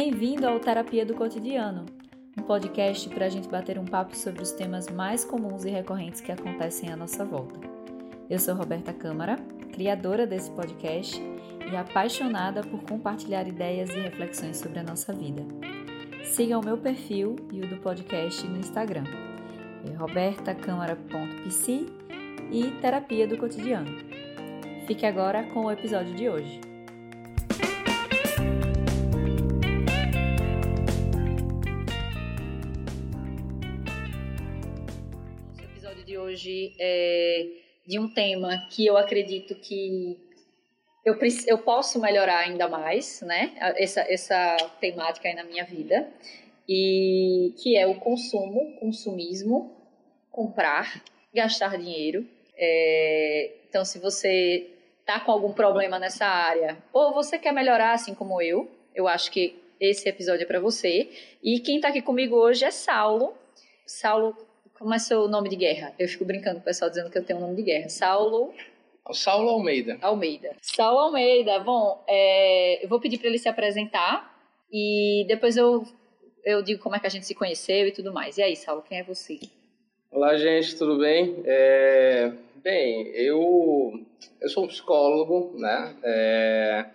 Bem-vindo ao Terapia do Cotidiano, um podcast para a gente bater um papo sobre os temas mais comuns e recorrentes que acontecem à nossa volta. Eu sou Roberta Câmara, criadora desse podcast e apaixonada por compartilhar ideias e reflexões sobre a nossa vida. Siga o meu perfil e o do podcast no Instagram, é e Terapia do Cotidiano. Fique agora com o episódio de hoje. Hoje é de um tema que eu acredito que eu, eu posso melhorar ainda mais, né? Essa, essa temática aí na minha vida. E que é o consumo, consumismo, comprar, gastar dinheiro. É, então, se você tá com algum problema nessa área, ou você quer melhorar assim como eu, eu acho que esse episódio é para você. E quem tá aqui comigo hoje é Saulo. Saulo, como é seu nome de guerra? Eu fico brincando com o pessoal dizendo que eu tenho um nome de guerra. Saulo Saulo Almeida. Almeida. Saulo Almeida. Bom, é, eu vou pedir para ele se apresentar e depois eu, eu digo como é que a gente se conheceu e tudo mais. E aí, Saulo, quem é você? Olá, gente, tudo bem? É, bem, eu, eu sou um psicólogo, né? É,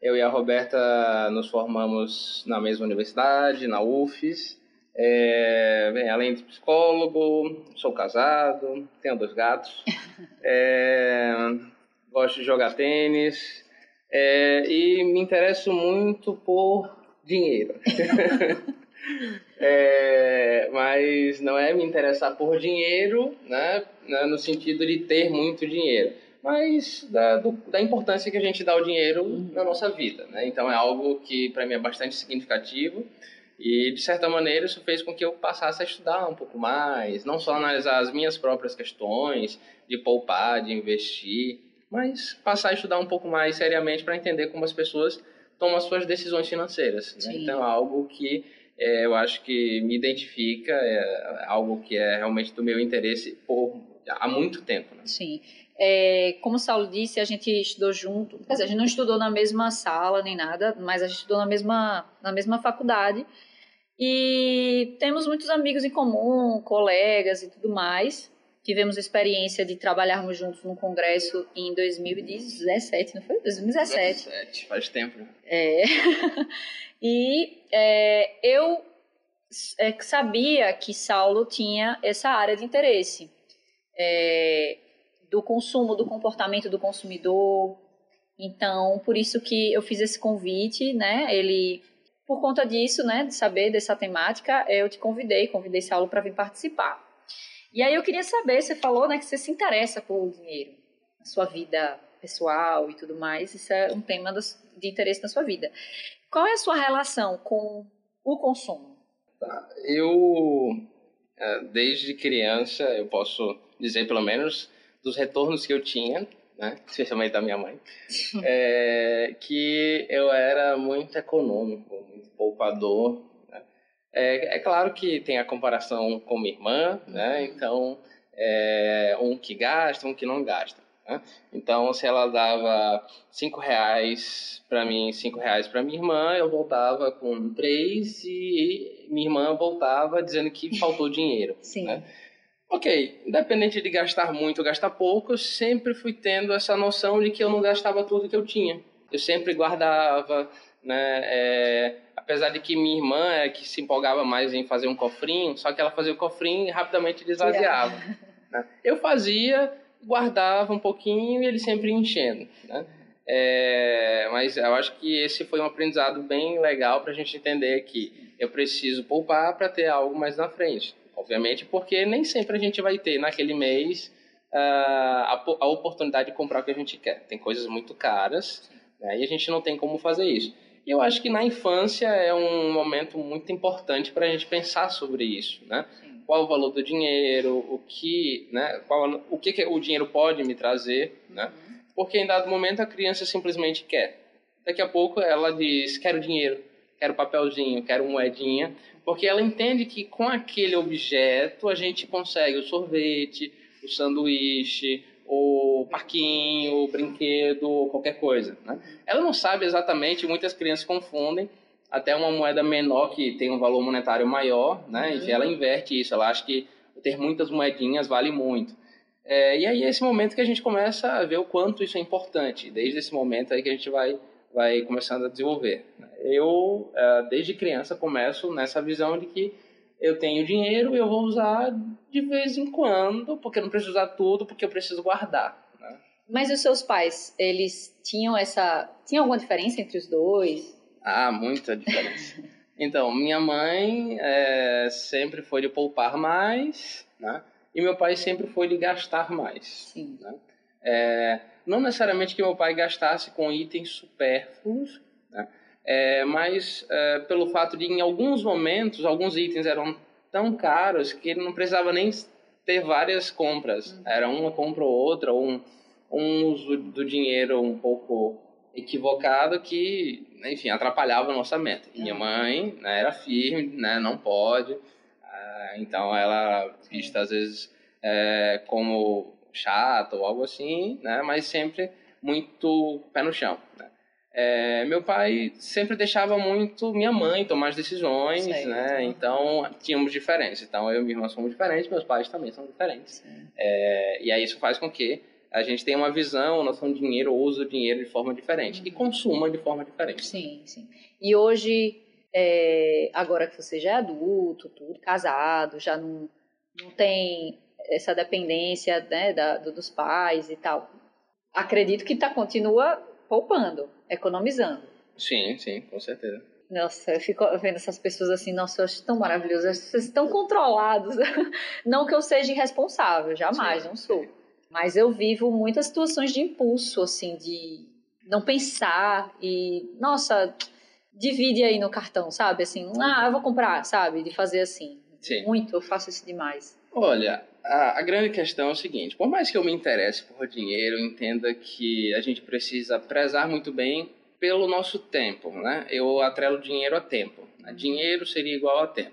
eu e a Roberta nos formamos na mesma universidade, na UFES. É, bem, além de psicólogo, sou casado, tenho dois gatos, é, gosto de jogar tênis é, e me interesso muito por dinheiro. É, mas não é me interessar por dinheiro, né, né, no sentido de ter muito dinheiro, mas da, do, da importância que a gente dá ao dinheiro na nossa vida. Né? Então é algo que para mim é bastante significativo. E, de certa maneira, isso fez com que eu passasse a estudar um pouco mais, não só analisar as minhas próprias questões, de poupar, de investir, mas passar a estudar um pouco mais seriamente para entender como as pessoas tomam as suas decisões financeiras. Né? Então, é algo que é, eu acho que me identifica, é algo que é realmente do meu interesse por, há muito tempo. Né? Sim. É, como o Saulo disse, a gente estudou junto. Quer dizer, a gente não estudou na mesma sala nem nada, mas a gente estudou na mesma, na mesma faculdade. E temos muitos amigos em comum, colegas e tudo mais. Tivemos a experiência de trabalharmos juntos num congresso em 2017, não foi? 2017. 2017, faz tempo. É. e é, eu é, sabia que Saulo tinha essa área de interesse é, do consumo, do comportamento do consumidor. Então, por isso que eu fiz esse convite, né? Ele por conta disso, né, de saber dessa temática, eu te convidei, convidei Saulo para vir participar. E aí eu queria saber, você falou, né, que você se interessa por dinheiro, na sua vida pessoal e tudo mais, isso é um tema de interesse na sua vida. Qual é a sua relação com o consumo? Tá. Eu, é, desde criança, eu posso dizer pelo menos dos retornos que eu tinha né? especialmente da minha mãe, é, que eu era muito econômico, muito poupador. Né? É, é, claro que tem a comparação com minha irmã, né? então é, um que gasta, um que não gasta. Né? Então, se ela dava cinco reais para mim, cinco reais para minha irmã, eu voltava com três e minha irmã voltava dizendo que faltou dinheiro. Sim. Né? Ok, independente de gastar muito ou gastar pouco, eu sempre fui tendo essa noção de que eu não gastava tudo que eu tinha. Eu sempre guardava, né? É, apesar de que minha irmã é que se empolgava mais em fazer um cofrinho, só que ela fazia o cofrinho e rapidamente desvaziava. Né? Eu fazia, guardava um pouquinho e ele sempre enchendo, né? É, mas eu acho que esse foi um aprendizado bem legal para a gente entender que eu preciso poupar para ter algo mais na frente obviamente, porque nem sempre a gente vai ter naquele mês uh, a, a, oportunidade de comprar o que a gente quer. Tem coisas muito caras né, e a gente não tem como fazer isso. E eu acho que na infância é um momento muito importante para a gente pensar sobre isso, né? Qual o valor do dinheiro, o que, né? Qual, o que, que o dinheiro pode me trazer, né? Uhum. Porque em dado momento a criança simplesmente quer. Daqui a pouco ela diz: quero dinheiro, quero papelzinho, quero moedinha, porque ela entende que com aquele objeto a gente consegue o sorvete, o sanduíche, o parquinho, o brinquedo, qualquer coisa. Né? Ela não sabe exatamente, muitas crianças confundem até uma moeda menor que tem um valor monetário maior, né? Uhum. Enfim, ela inverte isso, ela acha que ter muitas moedinhas vale muito. É, e aí é esse momento que a gente começa a ver o quanto isso é importante. Desde esse momento aí que a gente vai vai começando a desenvolver. Eu, é, desde criança, começo nessa visão de que eu tenho dinheiro e eu vou usar de vez em quando, porque eu não preciso usar tudo, porque eu preciso guardar. Né? Mas os seus pais, eles tinham essa. Tinha alguma diferença entre os dois? Ah, muita diferença. então, minha mãe é, sempre foi de poupar mais, né? E meu pai sempre foi de gastar mais. Sim. Né? É, não necessariamente que meu pai gastasse com itens supérfluos, né? é, mas é, pelo fato de, em alguns momentos, alguns itens eram tão caros que ele não precisava nem ter várias compras. Uhum. Era uma compra ou outra, ou um, um uso do dinheiro um pouco equivocado que, enfim, atrapalhava o orçamento. E minha uhum. mãe né, era firme, né, não pode. Ah, então ela vista às vezes é, como chato ou algo assim, né? Mas sempre muito pé no chão. Né? É, meu pai sempre deixava muito minha mãe tomar as decisões, Sei, né? Então tínhamos diferenças. Então eu e minha irmã somos diferentes, meus pais também são diferentes. É, e aí isso faz com que a gente tenha uma visão, noção de dinheiro, usa o dinheiro de forma diferente uhum. e consuma de forma diferente. Sim, sim. E hoje, é, agora que você já é adulto, tudo casado, já não, não tem essa dependência né, da, dos pais e tal. Acredito que tá, continua poupando, economizando. Sim, sim, com certeza. Nossa, eu fico vendo essas pessoas assim, nossa, eu acho tão maravilhoso, vocês estão controlados. Não que eu seja irresponsável, jamais, sim. não sou. Mas eu vivo muitas situações de impulso, assim, de não pensar e, nossa, divide aí no cartão, sabe? Assim, ah, eu vou comprar, sabe? De fazer assim. Sim. Muito, eu faço isso demais. Olha, a, a, grande questão é o seguinte: por mais que eu me interesse por dinheiro, eu entenda que a gente precisa prezar muito bem pelo nosso tempo, né? Eu atrelo dinheiro a tempo. Né? Dinheiro seria igual a tempo.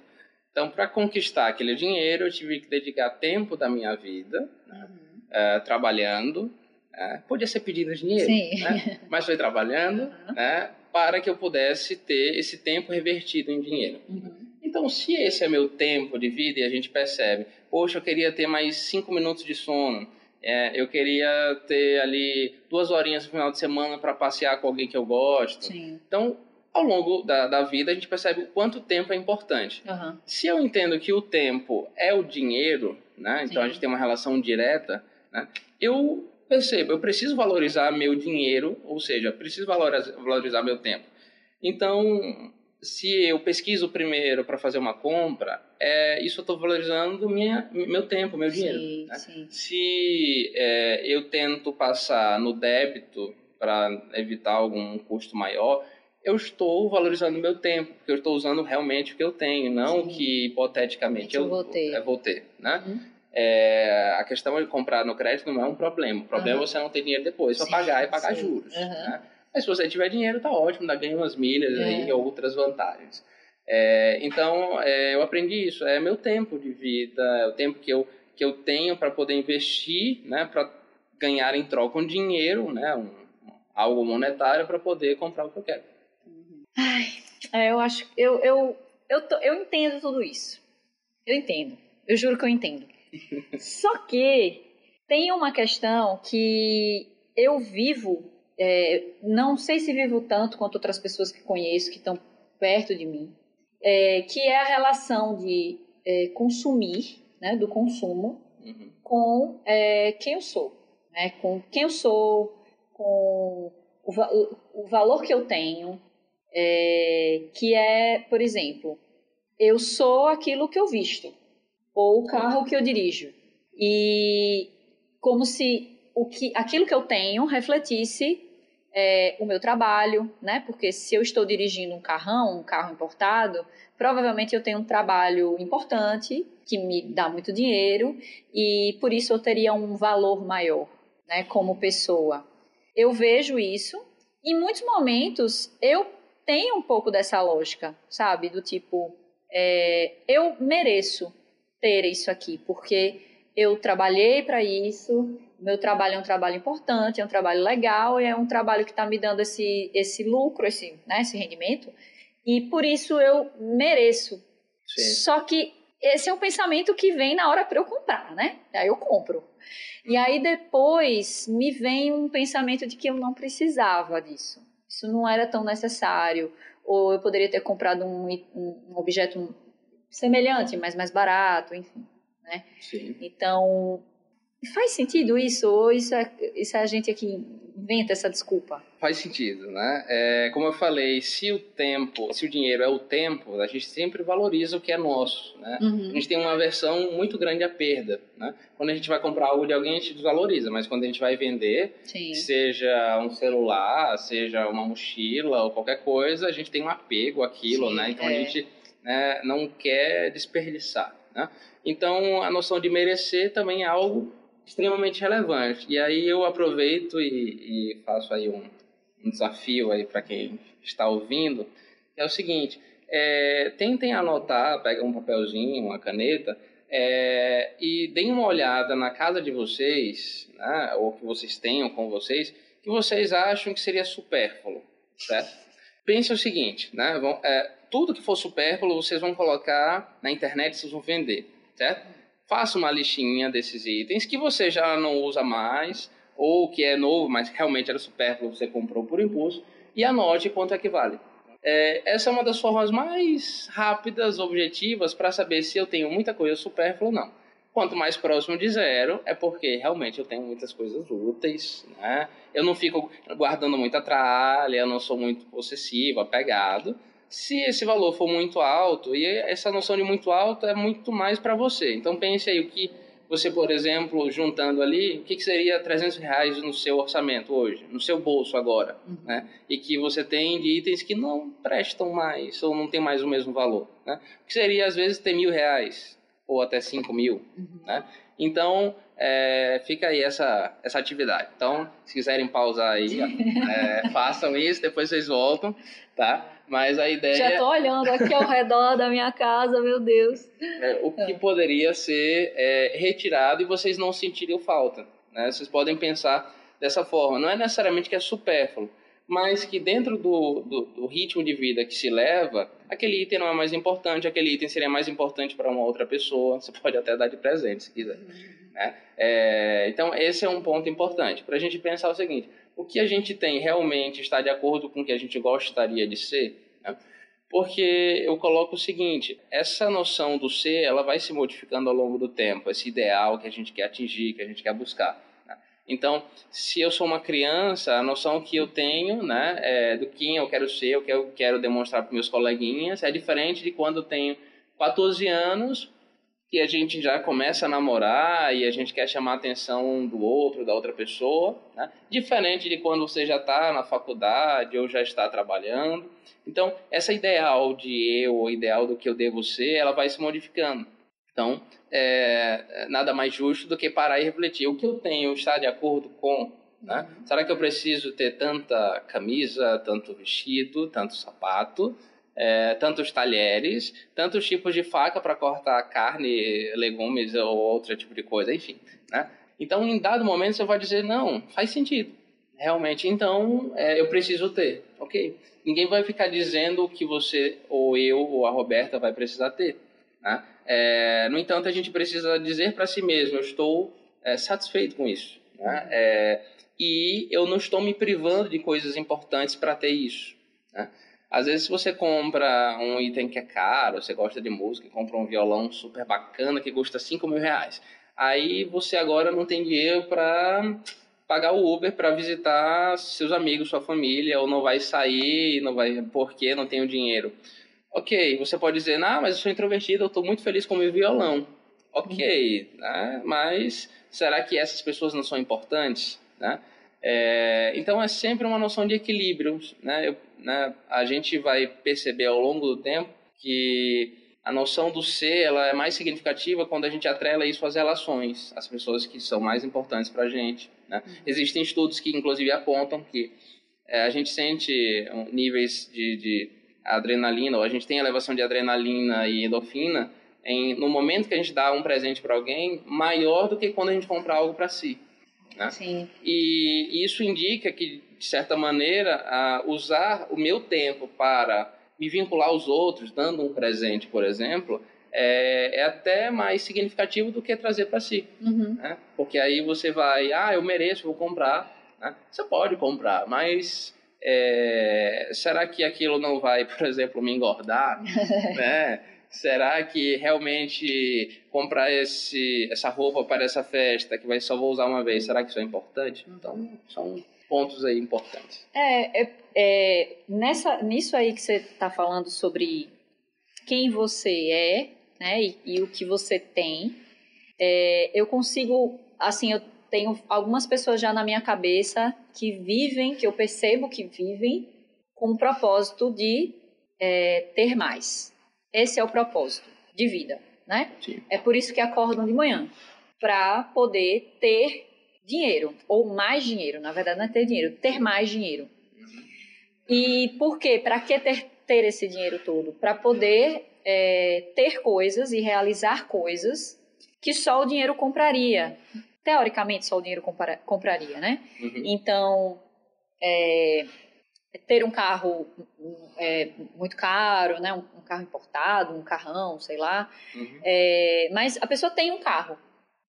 Então, para conquistar aquele dinheiro, eu tive que dedicar tempo da minha vida né? uhum. uh, trabalhando. Uh, podia ser pedindo dinheiro, né? mas foi trabalhando uhum. né? para que eu pudesse ter esse tempo revertido em dinheiro. Uhum. Então, se esse é meu tempo de vida e a gente percebe, poxa, eu queria ter mais cinco minutos de sono, é, eu queria ter ali duas horinhas no final de semana para passear com alguém que eu gosto. Sim. Então, ao longo da, da vida, a gente percebe o quanto tempo é importante. Uhum. Se eu entendo que o tempo é o dinheiro, né? então Sim. a gente tem uma relação direta, né? eu percebo, eu preciso valorizar meu dinheiro, ou seja, preciso valorizar, valorizar meu tempo. Então, se eu pesquiso primeiro para fazer uma compra, é, isso eu estou valorizando minha, meu tempo, meu dinheiro. Sim, né? sim. Se é, eu tento passar no débito para evitar algum custo maior, eu estou valorizando meu tempo, porque eu estou usando realmente o que eu tenho, não o que hipoteticamente eu, eu vou ter. É, vou ter né? Uhum. É, a questão de comprar no crédito não é um problema. O problema uhum. é você não ter dinheiro depois para pagar e pagar sim. juros. Uhum. Né? Mas se você tiver dinheiro, tá ótimo, dá ganha umas milhas é. e outras vantagens. É, então, é, eu aprendi isso. É meu tempo de vida, é o tempo que eu, que eu tenho para poder investir, né, para ganhar em troca um dinheiro, né, um, algo monetário para poder comprar o que eu quero. Ai, é, eu acho, eu, eu, eu, tô, eu entendo tudo isso. Eu entendo. Eu juro que eu entendo. Só que tem uma questão que eu vivo é, não sei se vivo tanto quanto outras pessoas que conheço que estão perto de mim, é, que é a relação de é, consumir, né, do consumo, uhum. com é, quem eu sou, né, com quem eu sou, com o, o, o valor que eu tenho, é, que é, por exemplo, eu sou aquilo que eu visto, ou o carro que eu dirijo. E como se o que, aquilo que eu tenho refletisse é, o meu trabalho, né? Porque se eu estou dirigindo um carrão, um carro importado, provavelmente eu tenho um trabalho importante que me dá muito dinheiro e por isso eu teria um valor maior, né? Como pessoa. Eu vejo isso. Em muitos momentos eu tenho um pouco dessa lógica, sabe? Do tipo, é, eu mereço ter isso aqui, porque eu trabalhei para isso, meu trabalho é um trabalho importante, é um trabalho legal, é um trabalho que está me dando esse, esse lucro, esse, né, esse rendimento. e por isso eu mereço. Sim. Só que esse é um pensamento que vem na hora para eu comprar, né? Aí eu compro. E aí depois me vem um pensamento de que eu não precisava disso. Isso não era tão necessário. Ou eu poderia ter comprado um, um objeto semelhante, mas mais barato, enfim. Né? Sim. Então, faz sentido isso? Ou isso é, isso é a gente aqui inventa essa desculpa? Faz sentido, né? É, como eu falei, se o tempo, se o dinheiro é o tempo, a gente sempre valoriza o que é nosso, né? Uhum. A gente tem uma aversão muito grande à perda, né? Quando a gente vai comprar algo de alguém, a gente desvaloriza, mas quando a gente vai vender, Sim. seja um celular, seja uma mochila ou qualquer coisa, a gente tem um apego àquilo, Sim, né? Então é. a gente né, não quer desperdiçar, né? Então a noção de merecer também é algo extremamente relevante. E aí eu aproveito e, e faço aí um, um desafio aí para quem está ouvindo, é o seguinte: é, tentem anotar, pega um papelzinho, uma caneta é, e deem uma olhada na casa de vocês, né, ou que vocês tenham com vocês, que vocês acham que seria supérfluo, certo? Pense o seguinte, né? Vão, é, tudo que for supérfluo vocês vão colocar na internet, vocês vão vender, certo? Faça uma listinha desses itens que você já não usa mais, ou que é novo, mas realmente era supérfluo, você comprou por impulso, e anote quanto é que vale. É, essa é uma das formas mais rápidas, objetivas, para saber se eu tenho muita coisa supérflua ou não. Quanto mais próximo de zero, é porque realmente eu tenho muitas coisas úteis, né? Eu não fico guardando muita tralha, eu não sou muito possessivo, apegado. Se esse valor for muito alto, e essa noção de muito alto é muito mais para você. Então pense aí o que você, por exemplo, juntando ali, o que, que seria 300 reais no seu orçamento hoje, no seu bolso agora, Uhum. né? E que você tem de itens que não prestam mais ou não tem mais o mesmo valor, né? O que seria às vezes ter mil reais ou até cinco mil, Uhum. né? Então é, fica aí essa essa atividade. Então, se quiserem pausar aí, é, façam isso, depois vocês voltam, tá? Mas a ideia Já tô olhando aqui ao redor da minha casa, meu Deus. é, o que poderia ser é, retirado e vocês não sentiriam falta. Né? Vocês podem pensar dessa forma. Não é necessariamente que é supérfluo, mas que dentro do, do, do ritmo de vida que se leva, aquele item não é mais importante, aquele item seria mais importante para uma outra pessoa. Você pode até dar de presente se quiser. Né? É, então, esse é um ponto importante para a gente pensar o seguinte: o que a gente tem realmente está de acordo com o que a gente gostaria de ser? Né? Porque eu coloco o seguinte: essa noção do ser ela vai se modificando ao longo do tempo, esse ideal que a gente quer atingir, que a gente quer buscar. né? Então, se eu sou uma criança, a noção que eu tenho né, é, do quem eu quero ser, o que eu quero demonstrar para meus coleguinhas, é diferente de quando eu tenho 14 anos que a gente já começa a namorar e a gente quer chamar a atenção um do outro, da outra pessoa, né? diferente de quando você já está na faculdade ou já está trabalhando. Então, essa ideal de eu, o ideal do que eu devo ser, ela vai se modificando. Então, é, nada mais justo do que parar e refletir. O que eu tenho está de acordo com? Né? Será que eu preciso ter tanta camisa, tanto vestido, tanto sapato? É, tantos talheres, tantos tipos de faca para cortar carne, legumes ou outro tipo de coisa, enfim. Né? Então, em dado momento, você vai dizer: não, faz sentido. Realmente, então é, eu preciso ter. Ok. Ninguém vai ficar dizendo o que você, ou eu, ou a Roberta vai precisar ter. Né? É, no entanto, a gente precisa dizer para si mesmo: eu estou é, satisfeito com isso. Né? É, e eu não estou me privando de coisas importantes para ter isso. Né? Às vezes, você compra um item que é caro, você gosta de música, compra um violão super bacana que custa 5 mil reais. Aí você agora não tem dinheiro para pagar o Uber para visitar seus amigos, sua família, ou não vai sair, não vai porque não tenho dinheiro. Ok, você pode dizer, não, mas eu sou introvertido, eu estou muito feliz com o meu violão. Ok, né? mas será que essas pessoas não são importantes? Né? É, então é sempre uma noção de equilíbrio. Né? Eu, né? A gente vai perceber ao longo do tempo que a noção do ser ela é mais significativa quando a gente atrela isso às relações, às pessoas que são mais importantes para a gente. Né? Uhum. Existem estudos que inclusive apontam que é, a gente sente níveis de, de adrenalina, ou a gente tem elevação de adrenalina e endorfina em, no momento que a gente dá um presente para alguém maior do que quando a gente compra algo para si. Né? Sim. E isso indica que, de certa maneira, usar o meu tempo para me vincular aos outros, dando um presente, por exemplo, é, é até mais significativo do que trazer para si. Uhum. Né? Porque aí você vai, ah, eu mereço, vou comprar. Né? Você pode comprar, mas é, será que aquilo não vai, por exemplo, me engordar? né? Será que realmente comprar esse, essa roupa para essa festa, que vai só vou usar uma vez, será que isso é importante? Então, são pontos aí importantes. É, é, é nessa, nisso aí que você está falando sobre quem você é, né, e, e o que você tem, é, eu consigo, assim, eu tenho algumas pessoas já na minha cabeça que vivem, que eu percebo que vivem com o propósito de é, ter mais. Esse é o propósito de vida, né? Sim. É por isso que acordam de manhã, para poder ter dinheiro, ou mais dinheiro, na verdade não é ter dinheiro, ter mais dinheiro. E por quê? Para que ter, ter esse dinheiro todo? Para poder é, ter coisas e realizar coisas que só o dinheiro compraria. Teoricamente, só o dinheiro compara, compraria, né? Uhum. Então, é, ter um carro é, muito caro, né? Um, um, carro importado, um carrão, sei lá. Uhum. É, mas a pessoa tem um carro.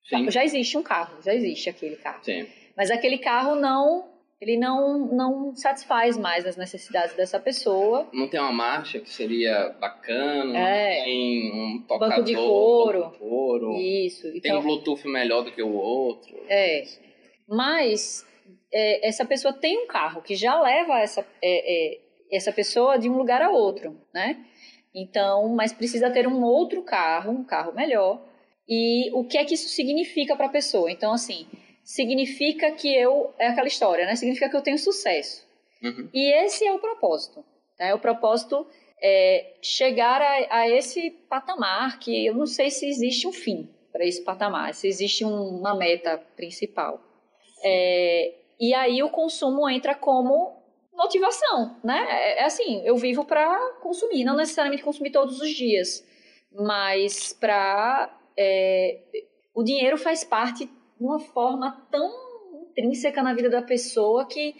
Sim. Já existe um carro, já existe aquele carro. Sim. Mas aquele carro não ele não, não satisfaz mais as necessidades dessa pessoa. Não tem uma marcha que seria bacana, é. tem um tocador, banco de couro. De couro. Isso. Tem então, um Bluetooth melhor do que o outro. É. Mas é, essa pessoa tem um carro que já leva essa, é, é, essa pessoa de um lugar a outro, né? Então, mas precisa ter um outro carro, um carro melhor. E o que é que isso significa para a pessoa? Então, assim, significa que eu. É aquela história, né? Significa que eu tenho sucesso. Uhum. E esse é o propósito. Né? O propósito é chegar a, a, esse patamar que eu não sei se existe um fim para esse patamar, se existe um, uma meta principal. É, e aí o consumo entra como motivação, né? É, é assim, eu vivo para consumir, não necessariamente consumir todos os dias, mas para é, o dinheiro faz parte de uma forma tão intrínseca na vida da pessoa que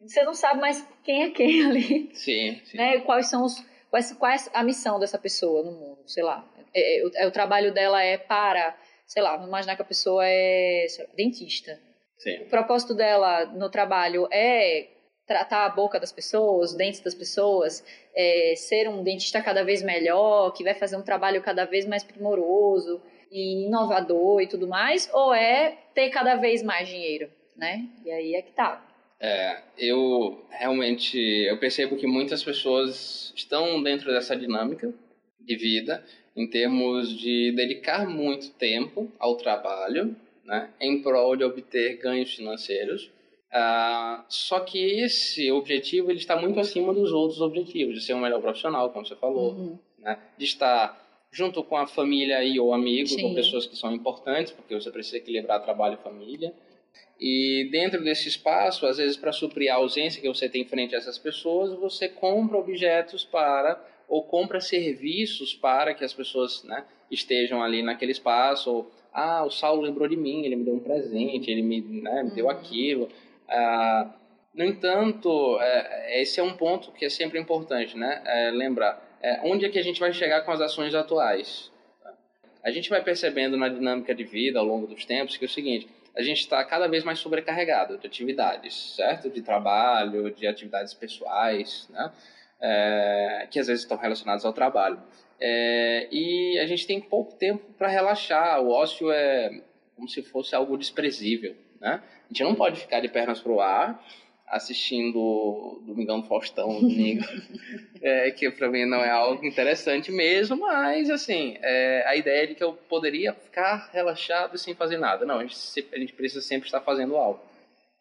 você não sabe mais quem é quem ali. Sim. sim. Né? Quais são os. Quais, quais a missão dessa pessoa no mundo, sei lá. É, é, o, é, trabalho dela é para, sei lá, vamos imaginar que a pessoa é lá, dentista. Sim. O propósito dela no trabalho é tratar a boca das pessoas, os dentes das pessoas, é, ser um dentista cada vez melhor, que vai fazer um trabalho cada vez mais primoroso e inovador e tudo mais, ou é ter cada vez mais dinheiro, né? E aí é que tá. É, eu realmente eu percebo que muitas pessoas estão dentro dessa dinâmica de vida em termos de dedicar muito tempo ao trabalho, né, em prol de obter ganhos financeiros. Uh, só que esse objetivo ele está muito acima dos outros objetivos, de ser um melhor profissional, como você falou, uhum. né, de estar junto com a família e ou amigos, Sim. ou pessoas que são importantes, porque você precisa equilibrar trabalho e família. E dentro desse espaço, às vezes para suprir a ausência que você tem frente a essas pessoas, você compra objetos para ou compra serviços para que as pessoas né, estejam ali naquele espaço. Ou, ah, o Saulo lembrou de mim, ele me deu um presente, ele me, né, me deu Uhum. aquilo. Ah, no entanto, é, esse é um ponto que é sempre importante, né? É, lembrar é, onde é que a gente vai chegar com as ações atuais. A gente vai percebendo na dinâmica de vida ao longo dos tempos que é o seguinte: a gente está cada vez mais sobrecarregado de atividades, certo? De trabalho, de atividades pessoais, né? É, que às vezes estão relacionadas ao trabalho. É, e a gente tem pouco tempo para relaxar. O ócio é como se fosse algo desprezível, né? A gente não pode ficar de pernas pro ar assistindo Domingão do Faustão domingo, é, que para mim não é algo interessante mesmo, mas assim, é, a ideia é de que eu poderia ficar relaxado sem fazer nada. Não, a gente, a gente precisa sempre estar fazendo algo.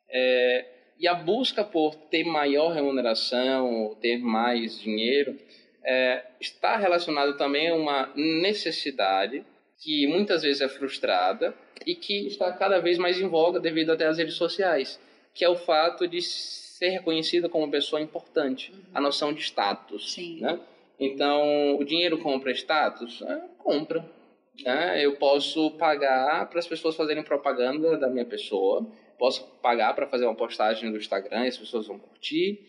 É, e a busca por ter maior remuneração, ter mais dinheiro, é, está relacionada também a uma necessidade que muitas vezes é frustrada e que está cada vez mais em voga devido até às redes sociais que é o fato de ser reconhecida como uma pessoa importante, a noção de status. Sim. Né? Então, o dinheiro compra status? É, compra. Né? Eu posso pagar para as pessoas fazerem propaganda da minha pessoa, posso pagar para fazer uma postagem no Instagram e as pessoas vão curtir,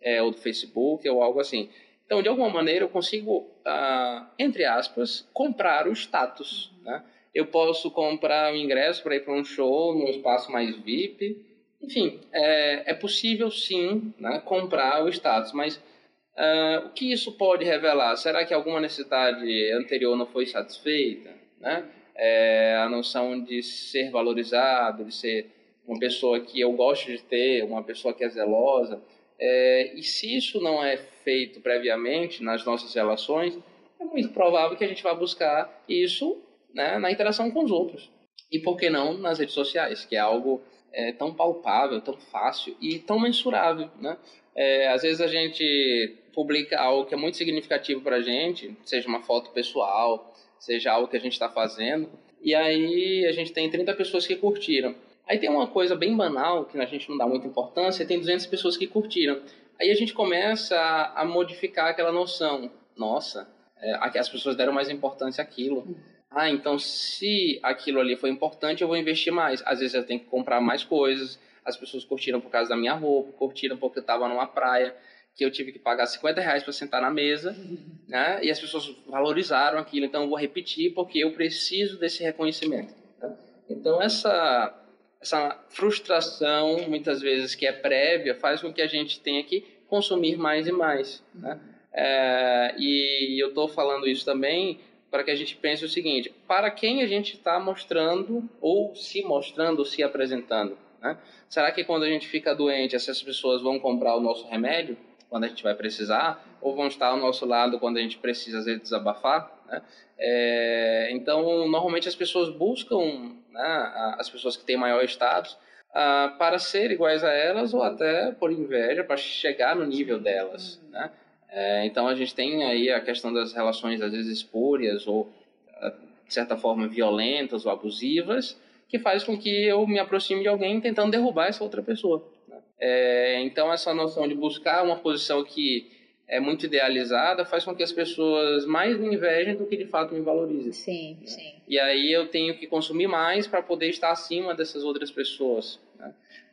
é, ou do Facebook, ou algo assim. Então, de alguma maneira, eu consigo, ah, entre aspas, comprar o status. Né? Eu posso comprar um ingresso para ir para um show num espaço mais VIP. Enfim, é, é possível sim né, comprar o status, mas uh, o que isso pode revelar? Será que alguma necessidade anterior não foi satisfeita? Né? É, a noção de ser valorizado, de ser uma pessoa que eu gosto de ter, uma pessoa que é zelosa. É, e se isso não é feito previamente nas nossas relações, é muito provável que a gente vá buscar isso né, na interação com os outros. E por que não nas redes sociais, que é algo é, tão palpável, tão fácil e tão mensurável. Né? É, às vezes a gente publica algo que é muito significativo para a gente, seja uma foto pessoal, seja algo que a gente está fazendo, e aí a gente tem 30 pessoas que curtiram. Aí tem uma coisa bem banal, que a gente não dá muita importância, tem 200 pessoas que curtiram. Aí a gente começa a, a modificar aquela noção. Nossa, é, as pessoas deram mais importância àquilo. Ah, então se aquilo ali foi importante, eu vou investir mais. Às vezes eu tenho que comprar mais coisas. As pessoas curtiram por causa da minha roupa, curtiram porque eu estava numa praia que eu tive que pagar 50 reais para sentar na mesa, né? E as pessoas valorizaram aquilo, então eu vou repetir porque eu preciso desse reconhecimento. Né? Então essa essa frustração, muitas vezes que é prévia, faz com que a gente tenha que consumir mais e mais. Né? É, e eu estou falando isso também para que a gente pense o seguinte: para quem a gente está mostrando, ou se mostrando, ou se apresentando? Né? Será que quando a gente fica doente, essas pessoas vão comprar o nosso remédio quando a gente vai precisar, ou vão estar ao nosso lado quando a gente precisa, às vezes, desabafar? Né? É, então, normalmente as pessoas buscam né, as pessoas que têm maior status, uh, para ser iguais a elas ou até por inveja para chegar no nível delas, né? É, então a gente tem aí a questão das relações às vezes espúrias ou ah, de certa forma violentas ou abusivas que faz com que eu me aproxime de alguém tentando derrubar essa outra pessoa. Né? É, então essa noção de buscar uma posição que é muito idealizada faz com que as pessoas mais me invejem do que de fato me valorizem. Sim, né? sim. E aí eu tenho que consumir mais para poder estar acima dessas outras pessoas.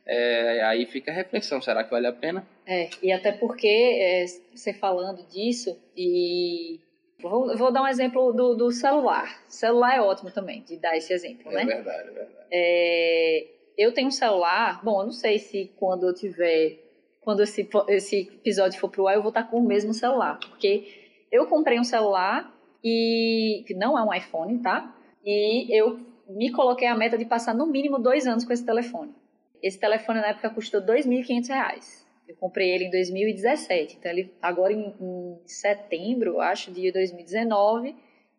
É, aí fica a reflexão, será que vale a pena? É, e até porque é, você falando disso, e vou, vou dar um exemplo do, do celular. celular é ótimo também, de dar esse exemplo, é né? É verdade, é verdade. É, eu tenho um celular, bom, eu não sei se quando eu tiver quando esse, esse episódio for pro ar, eu vou estar com o mesmo celular. Porque eu comprei um celular e que não é um iPhone, tá? E eu me coloquei a meta de passar no mínimo dois anos com esse telefone. Esse telefone na época custou R$ 2.500. Eu comprei ele em 2017. Então, ele, agora em, em setembro, acho, de 2019,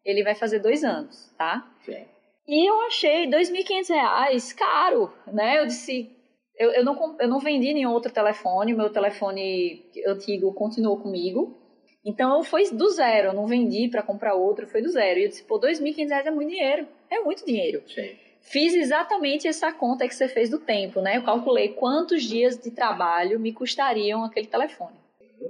ele vai fazer dois anos, tá? Sim. E eu achei R$ 2.500 caro, né? Eu disse, eu, eu, não, eu não vendi nenhum outro telefone, meu telefone antigo continuou comigo. Então foi do zero, eu não vendi para comprar outro, foi do zero. E eu disse, pô, R$ 2.500 é muito dinheiro. É muito dinheiro. Sim. Fiz exatamente essa conta que você fez do tempo, né? Eu calculei quantos dias de trabalho me custariam aquele telefone.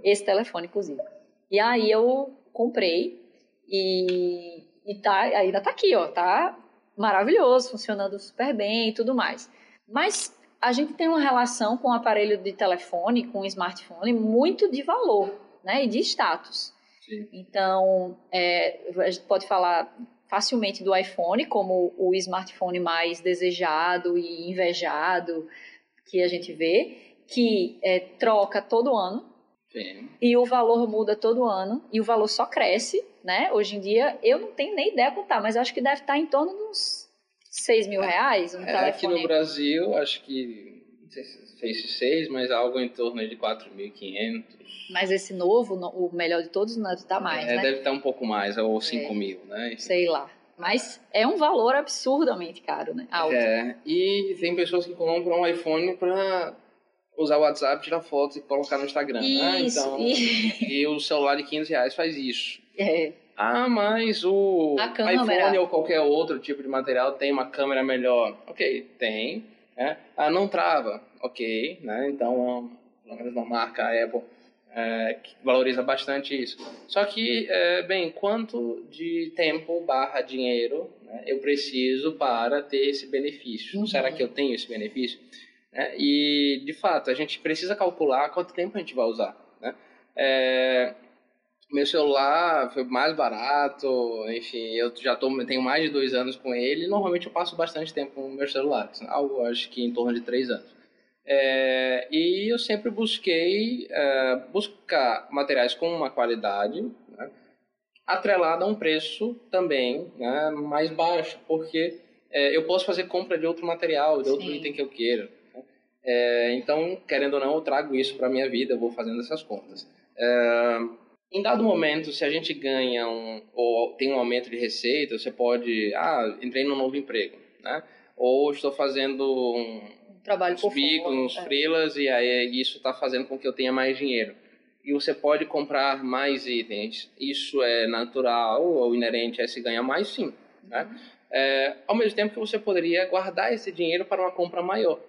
Esse telefone, inclusive. E aí eu comprei e, e tá, ainda tá aqui, ó, tá maravilhoso, funcionando super bem e tudo mais. Mas a gente tem uma relação com o aparelho de telefone, com o smartphone, muito de valor, né? E de status. Sim. Então, é, a gente pode falar facilmente do iPhone como o smartphone mais desejado e invejado que a gente vê, que é, troca todo ano. Sim. E o valor muda todo ano e o valor só cresce, né? Hoje em dia, eu não tenho nem ideia quanto tá, mas acho que deve estar em torno dos 6 mil reais um é, telefone. Aqui no Brasil, acho que, sei se fez 6, mas algo em torno de 4.500. Mas esse novo, o melhor de todos, não está mais, é, né? Deve estar um pouco mais, ou 5 é. mil, né? Sei lá. Mas é um valor absurdamente caro, né? Alto. É, e tem pessoas que compram um iPhone para usar o WhatsApp, tirar fotos e colocar no Instagram. Né? Isso, Então, e... e o celular de 15 reais faz isso. É. Ah, mas o iPhone ou qualquer outro tipo de material tem uma câmera melhor. Ok, tem. Né? Ah, não trava. Ok, né? Então, pelo menos uma marca a Apple é, que valoriza bastante isso. Só que, é, bem, quanto de tempo barra dinheiro né, eu preciso para ter esse benefício? Uhum. Será que eu tenho esse benefício? Né? E, de fato, a gente precisa calcular quanto tempo a gente vai usar. Né? É, Meu celular foi mais barato, enfim, eu já tô, tenho mais de dois anos com ele. Normalmente eu passo bastante tempo com meus celulares, algo acho que em torno de três anos. É, e eu sempre busquei é, buscar materiais com uma qualidade né, atrelada a um preço também né, mais baixo, porque é, eu posso fazer compra de outro material, de outro Sim. item que eu queira. Né? É, então, querendo ou não, eu trago isso para a minha vida, eu vou fazendo essas contas. Em dado momento, se a gente ganha um, ou tem um aumento de receita, você pode, ah, entrei num novo emprego, né? Ou estou fazendo um, trabalho uns bicos, uns é. freelas, e aí isso está fazendo com que eu tenha mais dinheiro. E você pode comprar mais itens. Isso é natural ou inerente a se ganhar mais? Sim. Né? Uhum. É, ao mesmo tempo que você poderia guardar esse dinheiro para uma compra maior.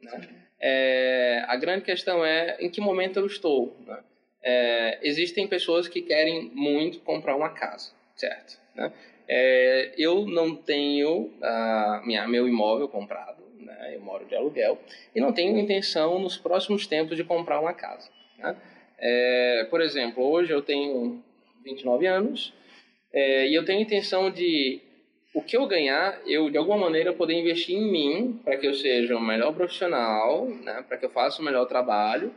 Né? É, a grande questão é em que momento eu estou. Né? É, existem pessoas que querem muito comprar uma casa, certo? Né? É, eu não tenho minha, meu imóvel comprado né? eu moro de aluguel, e não tenho intenção nos próximos tempos de comprar uma casa. Né? É, por exemplo, hoje eu tenho 29 anos é, e eu tenho intenção de o que eu ganhar, eu de alguma maneira poder investir em mim para que eu seja o melhor profissional, né? para que eu faça o melhor trabalho,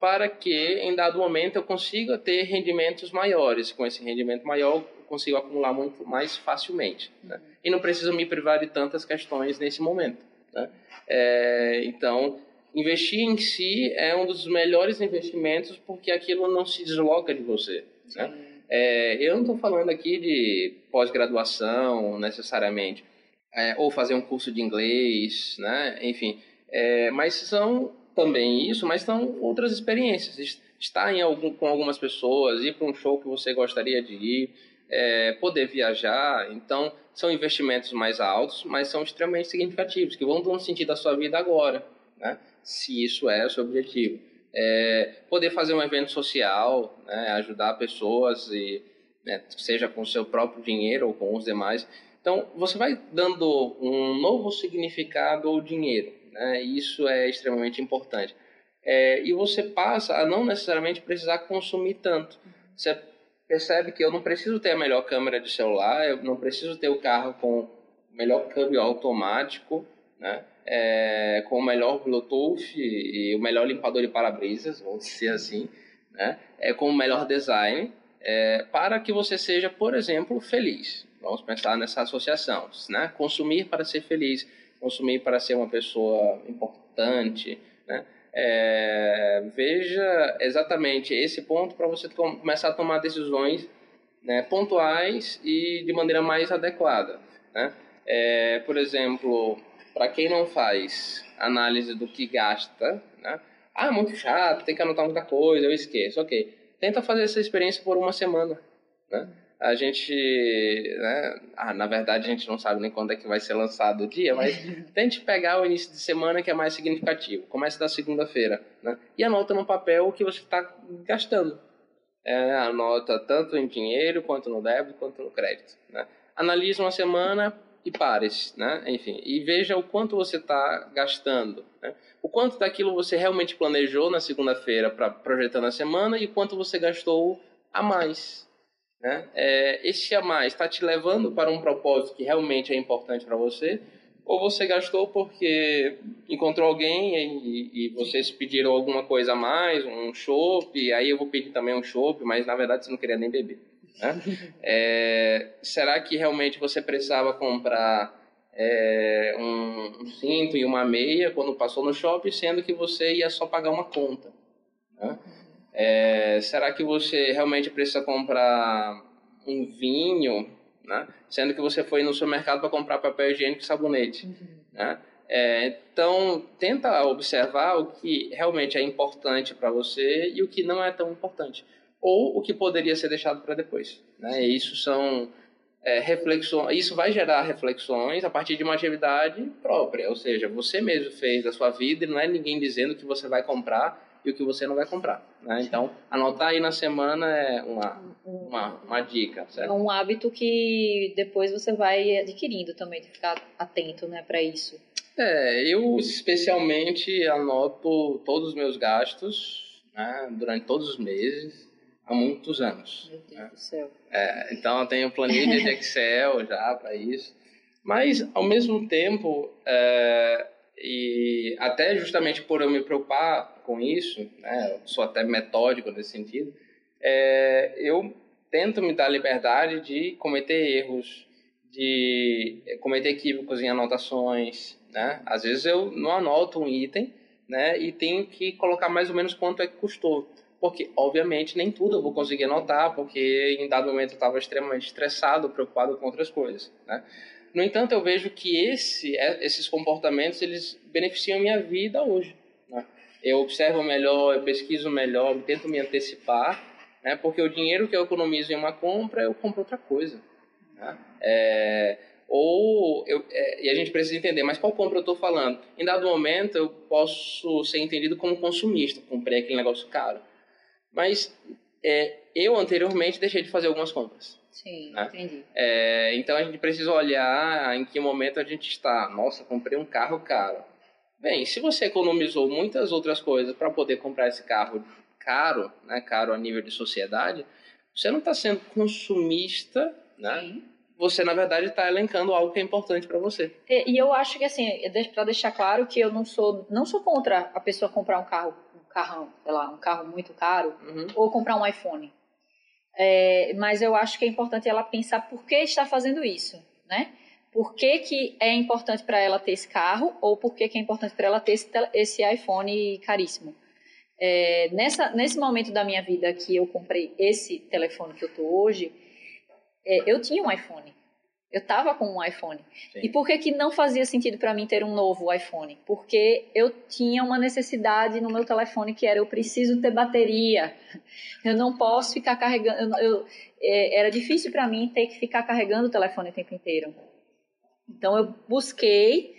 para que em dado momento eu consiga ter rendimentos maiores. Com esse rendimento maior, eu consigo acumular muito mais facilmente. Né? E não preciso me privar de tantas questões nesse momento. Né? É, então, investir em si é um dos melhores investimentos porque aquilo não se desloca de você. Né? É, eu não estou falando aqui de pós-graduação necessariamente, é, ou fazer um curso de inglês, né? enfim, é, mas são também isso, mas são outras experiências. Estar em algum, com algumas pessoas, ir para um show que você gostaria de ir, é, poder viajar. Então, são investimentos mais altos, mas são extremamente significativos, que vão dar um sentido à sua vida agora, né? se isso é o seu objetivo. É, poder fazer um evento social, né? ajudar pessoas, e, né? seja com o seu próprio dinheiro ou com os demais. Então, você vai dando um novo significado ao dinheiro. Né? Isso é extremamente importante. É, e você passa a não necessariamente precisar consumir tanto. Você percebe que eu não preciso ter a melhor câmera de celular, eu não preciso ter o carro com o melhor câmbio automático, né? É, com o melhor Bluetooth e o melhor limpador de para-brisas, vamos dizer assim, né? É, com o melhor design, é, para que você seja, por exemplo, feliz. Vamos pensar nessa associação, né? Consumir para ser feliz, consumir para ser uma pessoa importante, né? é, veja exatamente esse ponto para você começar a tomar decisões né, pontuais e de maneira mais adequada. Né? É, por exemplo, para quem não faz análise do que gasta, né? ah, muito chato, tem que anotar muita coisa, eu esqueço. Ok, tenta fazer essa experiência por uma semana. Né? A gente, né, ah, na verdade a gente não sabe nem quando é que vai ser lançado o dia, mas tente pegar o início de semana que é mais significativo. Comece da segunda-feira, né, e anota no papel o que você está gastando. É, anota tanto em dinheiro, quanto no débito, quanto no crédito. Né. Analise uma semana e pare, né, enfim, e veja o quanto você está gastando. Né, o quanto daquilo você realmente planejou na segunda-feira para projetar na semana e quanto você gastou a mais. Né? É, esse a mais está te levando para um propósito que realmente é importante para você, ou você gastou porque encontrou alguém e, e, vocês pediram alguma coisa a mais, um chopp, aí eu vou pedir também um chopp, mas na verdade você não queria nem beber. Né? É, será que realmente você precisava comprar é, um, um, cinto e uma meia quando passou no shopping, sendo que você ia só pagar uma conta? Né? É, será que você realmente precisa comprar um vinho, né? sendo que você foi no supermercado para comprar papel higiênico e sabonete? Uhum. Né? É, então, tenta observar o que realmente é importante para você e o que não é tão importante. Ou o que poderia ser deixado para depois. Né? Isso são é, reflexões. Isso vai gerar reflexões a partir de uma atividade própria. Ou seja, você mesmo fez da sua vida e não é ninguém dizendo que você vai comprar e o que você não vai comprar. Né? Então, anotar aí na semana é uma, uma, uma dica, certo? É um hábito que depois você vai adquirindo também, de ficar atento né, para isso. É, eu especialmente anoto todos os meus gastos né, durante todos os meses. há muitos anos. Meu Deus né? do céu. É, então eu tenho planilha de Excel já para isso. Mas, ao mesmo tempo, é, e até justamente por eu me preocupar com isso, né, sou até metódico nesse sentido, é, eu tento me dar liberdade de cometer erros, de cometer equívocos em anotações, né? Às vezes eu não anoto um item, né, e tenho que colocar mais ou menos quanto é que custou porque obviamente nem tudo eu vou conseguir anotar, porque em dado momento eu estava extremamente estressado, preocupado com outras coisas, né? No entanto, eu vejo que esse, é, esses comportamentos eles beneficiam minha vida hoje. Né? Eu observo melhor, eu pesquiso melhor, eu tento me antecipar, né? porque o dinheiro que eu economizo em uma compra, eu compro outra coisa. Né? É, ou eu, é, e a gente precisa entender, mas qual compra eu estou falando? Em dado momento, eu posso ser entendido como consumista, comprei aquele negócio caro. Mas é, eu anteriormente deixei de fazer algumas compras. Sim, né? entendi. É, então a gente precisa olhar em que momento a gente está. Nossa, comprei um carro caro. Bem, se você economizou muitas outras coisas para poder comprar esse carro caro, né, caro a nível de sociedade, você não está sendo consumista, né? Sim. Você na verdade está elencando algo que é importante para você. E, e, eu acho que assim, para deixar claro que eu não sou não sou contra a pessoa comprar um carro, carrão, sei lá, um carro muito caro, uhum. ou comprar um iPhone. É, mas eu acho que é importante ela pensar por que está fazendo isso, né? Por que, que é importante para ela ter esse carro ou por que, que é importante para ela ter esse, esse iPhone caríssimo. É, nessa, nesse momento da minha vida que eu comprei esse telefone que eu tô hoje, é, eu tinha um iPhone. Eu estava com um iPhone. Sim. E por que, que não fazia sentido para mim ter um novo iPhone? Porque eu tinha uma necessidade no meu telefone que era eu preciso ter bateria. Eu não posso ficar carregando. Eu, eu, é, era difícil para mim ter que ficar carregando o telefone o tempo inteiro. Então eu busquei,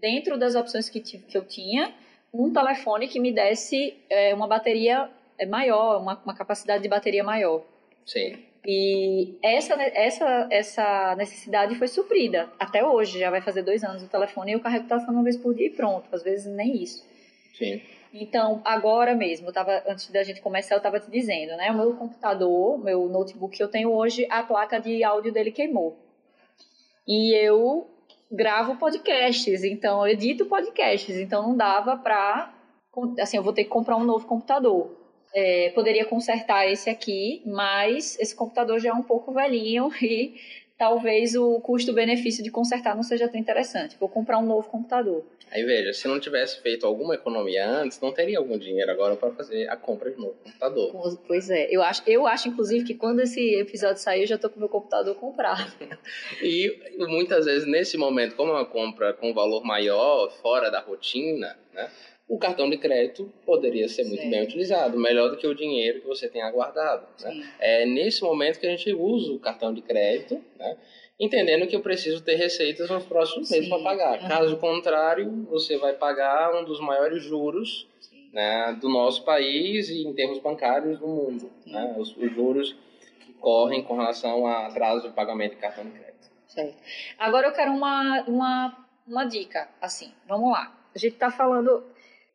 dentro das opções que, que eu tinha, um telefone que me desse é, uma bateria maior, uma, uma capacidade de bateria maior. Sim. E essa, essa, essa necessidade foi suprida. Até hoje, já vai fazer dois anos o telefone e eu carrego o telefone uma vez por dia e pronto. Às vezes nem isso. Sim. Então, agora mesmo, eu tava, antes da gente começar, eu estava te dizendo, né? O meu computador, meu notebook que eu tenho hoje, a placa de áudio dele queimou. E eu gravo podcasts, então eu edito podcasts, então não dava pra. Assim, eu vou ter que comprar um novo computador é, poderia consertar esse aqui, mas esse computador já é um pouco velhinho e talvez o custo-benefício de consertar não seja tão interessante. Vou comprar um novo computador. Aí veja, se não tivesse feito alguma economia antes, não teria algum dinheiro agora para fazer a compra de novo computador. Pois é, eu acho, eu acho inclusive que quando esse episódio sair, eu já estou com meu computador comprado. e muitas vezes nesse momento, como é uma compra com valor maior, fora da rotina, né? O cartão de crédito poderia ser muito Sim. bem utilizado, melhor do que o dinheiro que você tenha guardado. Né? É nesse momento que a gente usa o cartão de crédito, né? entendendo que eu preciso ter receitas nos próximos meses para pagar. Uhum. Caso contrário, você vai pagar um dos maiores juros né, do nosso país e em termos bancários do mundo. Né? Os, os, juros que correm com relação a atraso de pagamento de cartão de crédito. Certo. Agora eu quero uma, uma, uma dica, assim, vamos lá. A gente está falando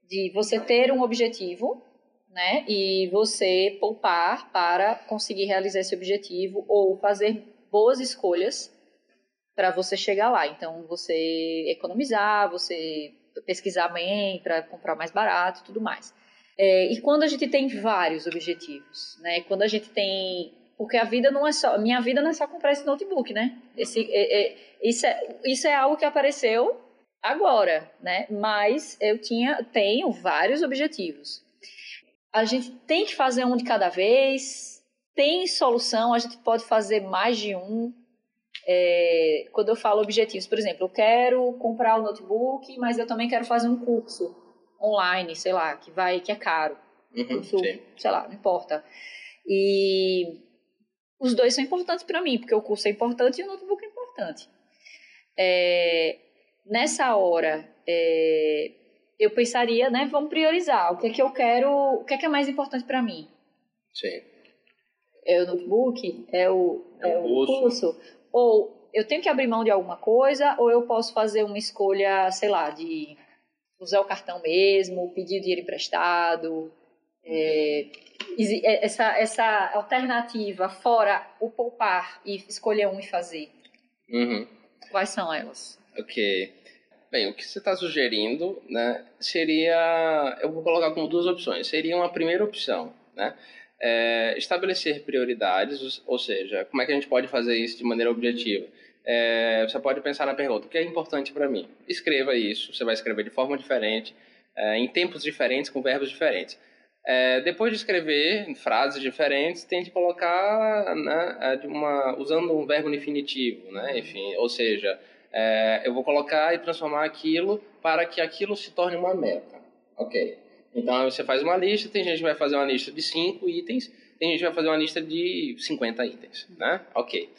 de você ter um objetivo, né? E você poupar para conseguir realizar esse objetivo ou fazer boas escolhas para você chegar lá. Então, você economizar, você pesquisar bem para comprar mais barato e tudo mais. É, e quando a gente tem vários objetivos, né? Quando a gente tem porque a vida não é só minha vida não é só comprar esse notebook, né? Esse, é, é, isso, é, isso é algo que apareceu agora, né? Mas eu tinha, tenho vários objetivos. A gente tem que fazer um de cada vez. Tem solução, a gente pode fazer mais de um. É, quando eu falo objetivos, por exemplo, eu quero comprar o um notebook, mas eu também quero fazer um curso online, sei lá, que vai, que é caro. Uhum, curso, sei lá, não importa. E os dois são importantes para mim, porque o curso é importante e o notebook é importante. É, nessa hora, é, eu pensaria, né, vamos priorizar, o que é que eu quero, o que é que é mais importante para mim? Sim. É o notebook? É o, é, é o curso. curso? Ou eu tenho que abrir mão de alguma coisa, ou eu posso fazer uma escolha, sei lá, de usar o cartão mesmo, pedir dinheiro emprestado, é, é, essa, essa alternativa fora o poupar e escolher um e fazer? Uhum. Quais são elas? Ok. Bem, o que você está sugerindo, né, seria, eu vou colocar como duas opções. Seria uma primeira opção, né, é, estabelecer prioridades, ou seja, como é que a gente pode fazer isso de maneira objetiva? É, você pode pensar na pergunta: o que é importante para mim? Escreva isso. Você vai escrever de forma diferente, é, em tempos diferentes, com verbos diferentes. É, depois de escrever frases diferentes, tente colocar né, de uma, usando um verbo infinitivo, né? Enfim, ou seja, é, eu vou colocar e transformar aquilo para que aquilo se torne uma meta. Ok. Então você faz uma lista, tem gente que vai fazer uma lista de 5 itens, tem gente que vai fazer uma lista de 50 itens, né? Ok.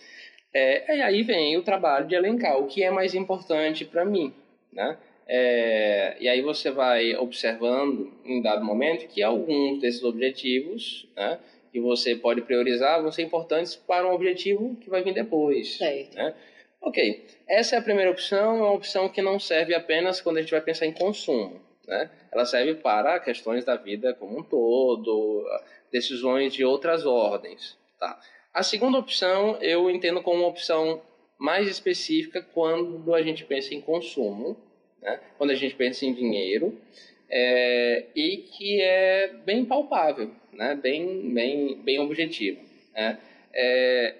É, e aí vem o trabalho de elencar o que é mais importante para mim, né? É, e aí você vai observando em dado momento que alguns desses objetivos, né, que você pode priorizar, vão ser importantes para um objetivo que vai vir depois. Certo. Né? Ok, essa é a primeira opção, é uma opção que não serve apenas quando a gente vai pensar em consumo. Né? Ela serve para questões da vida como um todo, decisões de outras ordens. Tá? A segunda opção eu entendo como uma opção mais específica quando a gente pensa em consumo, né? quando a gente pensa em dinheiro, é, e que é bem palpável, né? bem, bem, bem objetivo. Né? É,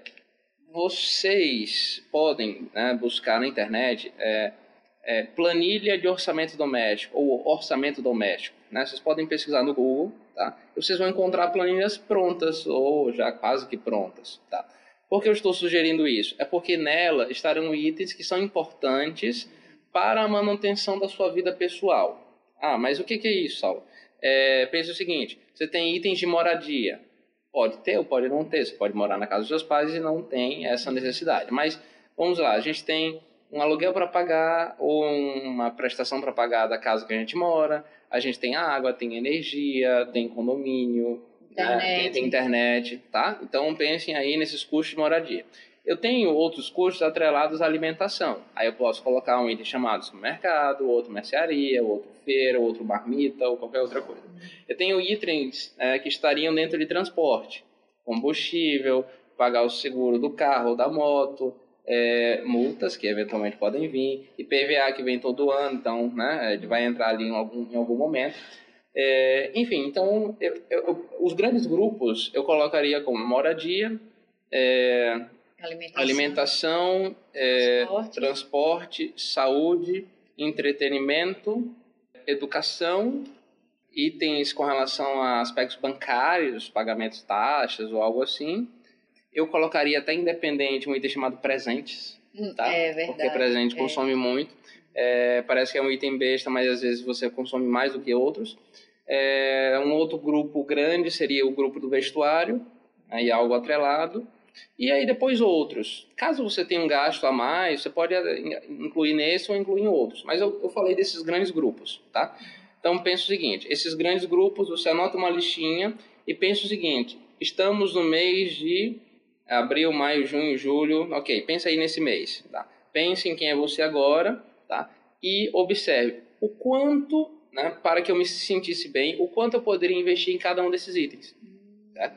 vocês podem né, buscar na internet é, é, planilha de orçamento doméstico ou orçamento doméstico. Né? Vocês podem pesquisar no Google, tá? E vocês vão encontrar planilhas prontas ou já quase que prontas, tá? Por que eu estou sugerindo isso? É porque nela estarão itens que são importantes para a manutenção da sua vida pessoal. Ah, mas o que, é isso, Saulo? É, pense o seguinte: você tem itens de moradia. Pode ter ou pode não ter. Você pode morar na casa dos seus pais e não tem essa necessidade. Mas vamos lá, a gente tem um aluguel para pagar ou uma prestação para pagar da casa que a gente mora. A gente tem água, tem energia, tem condomínio, internet. Né? Tem, tem, internet, tá? Então pensem aí nesses custos de moradia. Eu tenho outros custos atrelados à alimentação. Aí eu posso colocar um item chamado supermercado, outro mercearia, outro feira, outro marmita ou qualquer outra coisa. Eu tenho itens é, que estariam dentro de transporte, combustível, pagar o seguro do carro ou da moto, é, multas que eventualmente podem vir, e PVA que vem todo ano, então né, ele vai entrar ali em algum, em algum momento. É, enfim, então eu, eu, os grandes grupos eu colocaria como moradia, é, alimentação, alimentação é, transporte. transporte, saúde, entretenimento, educação, itens com relação a aspectos bancários, pagamentos, taxas ou algo assim eu colocaria até independente um item chamado presentes, hum, tá? É verdade. Porque presente é. consome muito. É, parece que é um item besta, mas às vezes você consome mais do que outros. É, um outro grupo grande seria o grupo do vestuário, aí algo atrelado. E aí depois outros. Caso você tenha um gasto a mais, você pode incluir nesse ou incluir em outros. Mas eu, eu falei desses grandes grupos, tá? Então pensa o seguinte, esses grandes grupos, você anota uma listinha e pensa o seguinte, estamos no mês de abril, maio, junho, julho, ok, pensa aí nesse mês, tá? Pense em quem é você agora, tá? E observe o quanto, né, para que eu me sentisse bem, o quanto eu poderia investir em cada um desses itens, tá?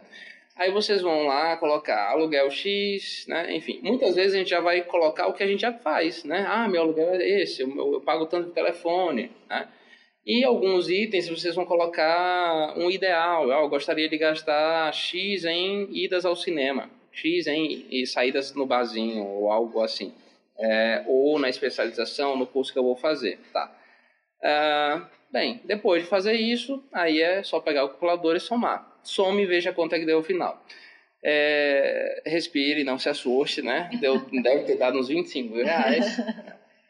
Aí vocês vão lá colocar aluguel X, né? Enfim, muitas vezes a gente já vai colocar o que a gente já faz, né? Ah, meu aluguel é esse, eu, eu pago tanto de telefone, né? E alguns itens vocês vão colocar um ideal. Eu gostaria de gastar X em idas ao cinema. X em saídas no barzinho ou algo assim. É, ou na especialização, no curso que eu vou fazer, tá? É, bem, depois de fazer isso, aí é só pegar o calculador e somar. Some e veja quanto é que deu o final. É, respire, não se assuste, né? Deu, deve ter dado uns 25 reais.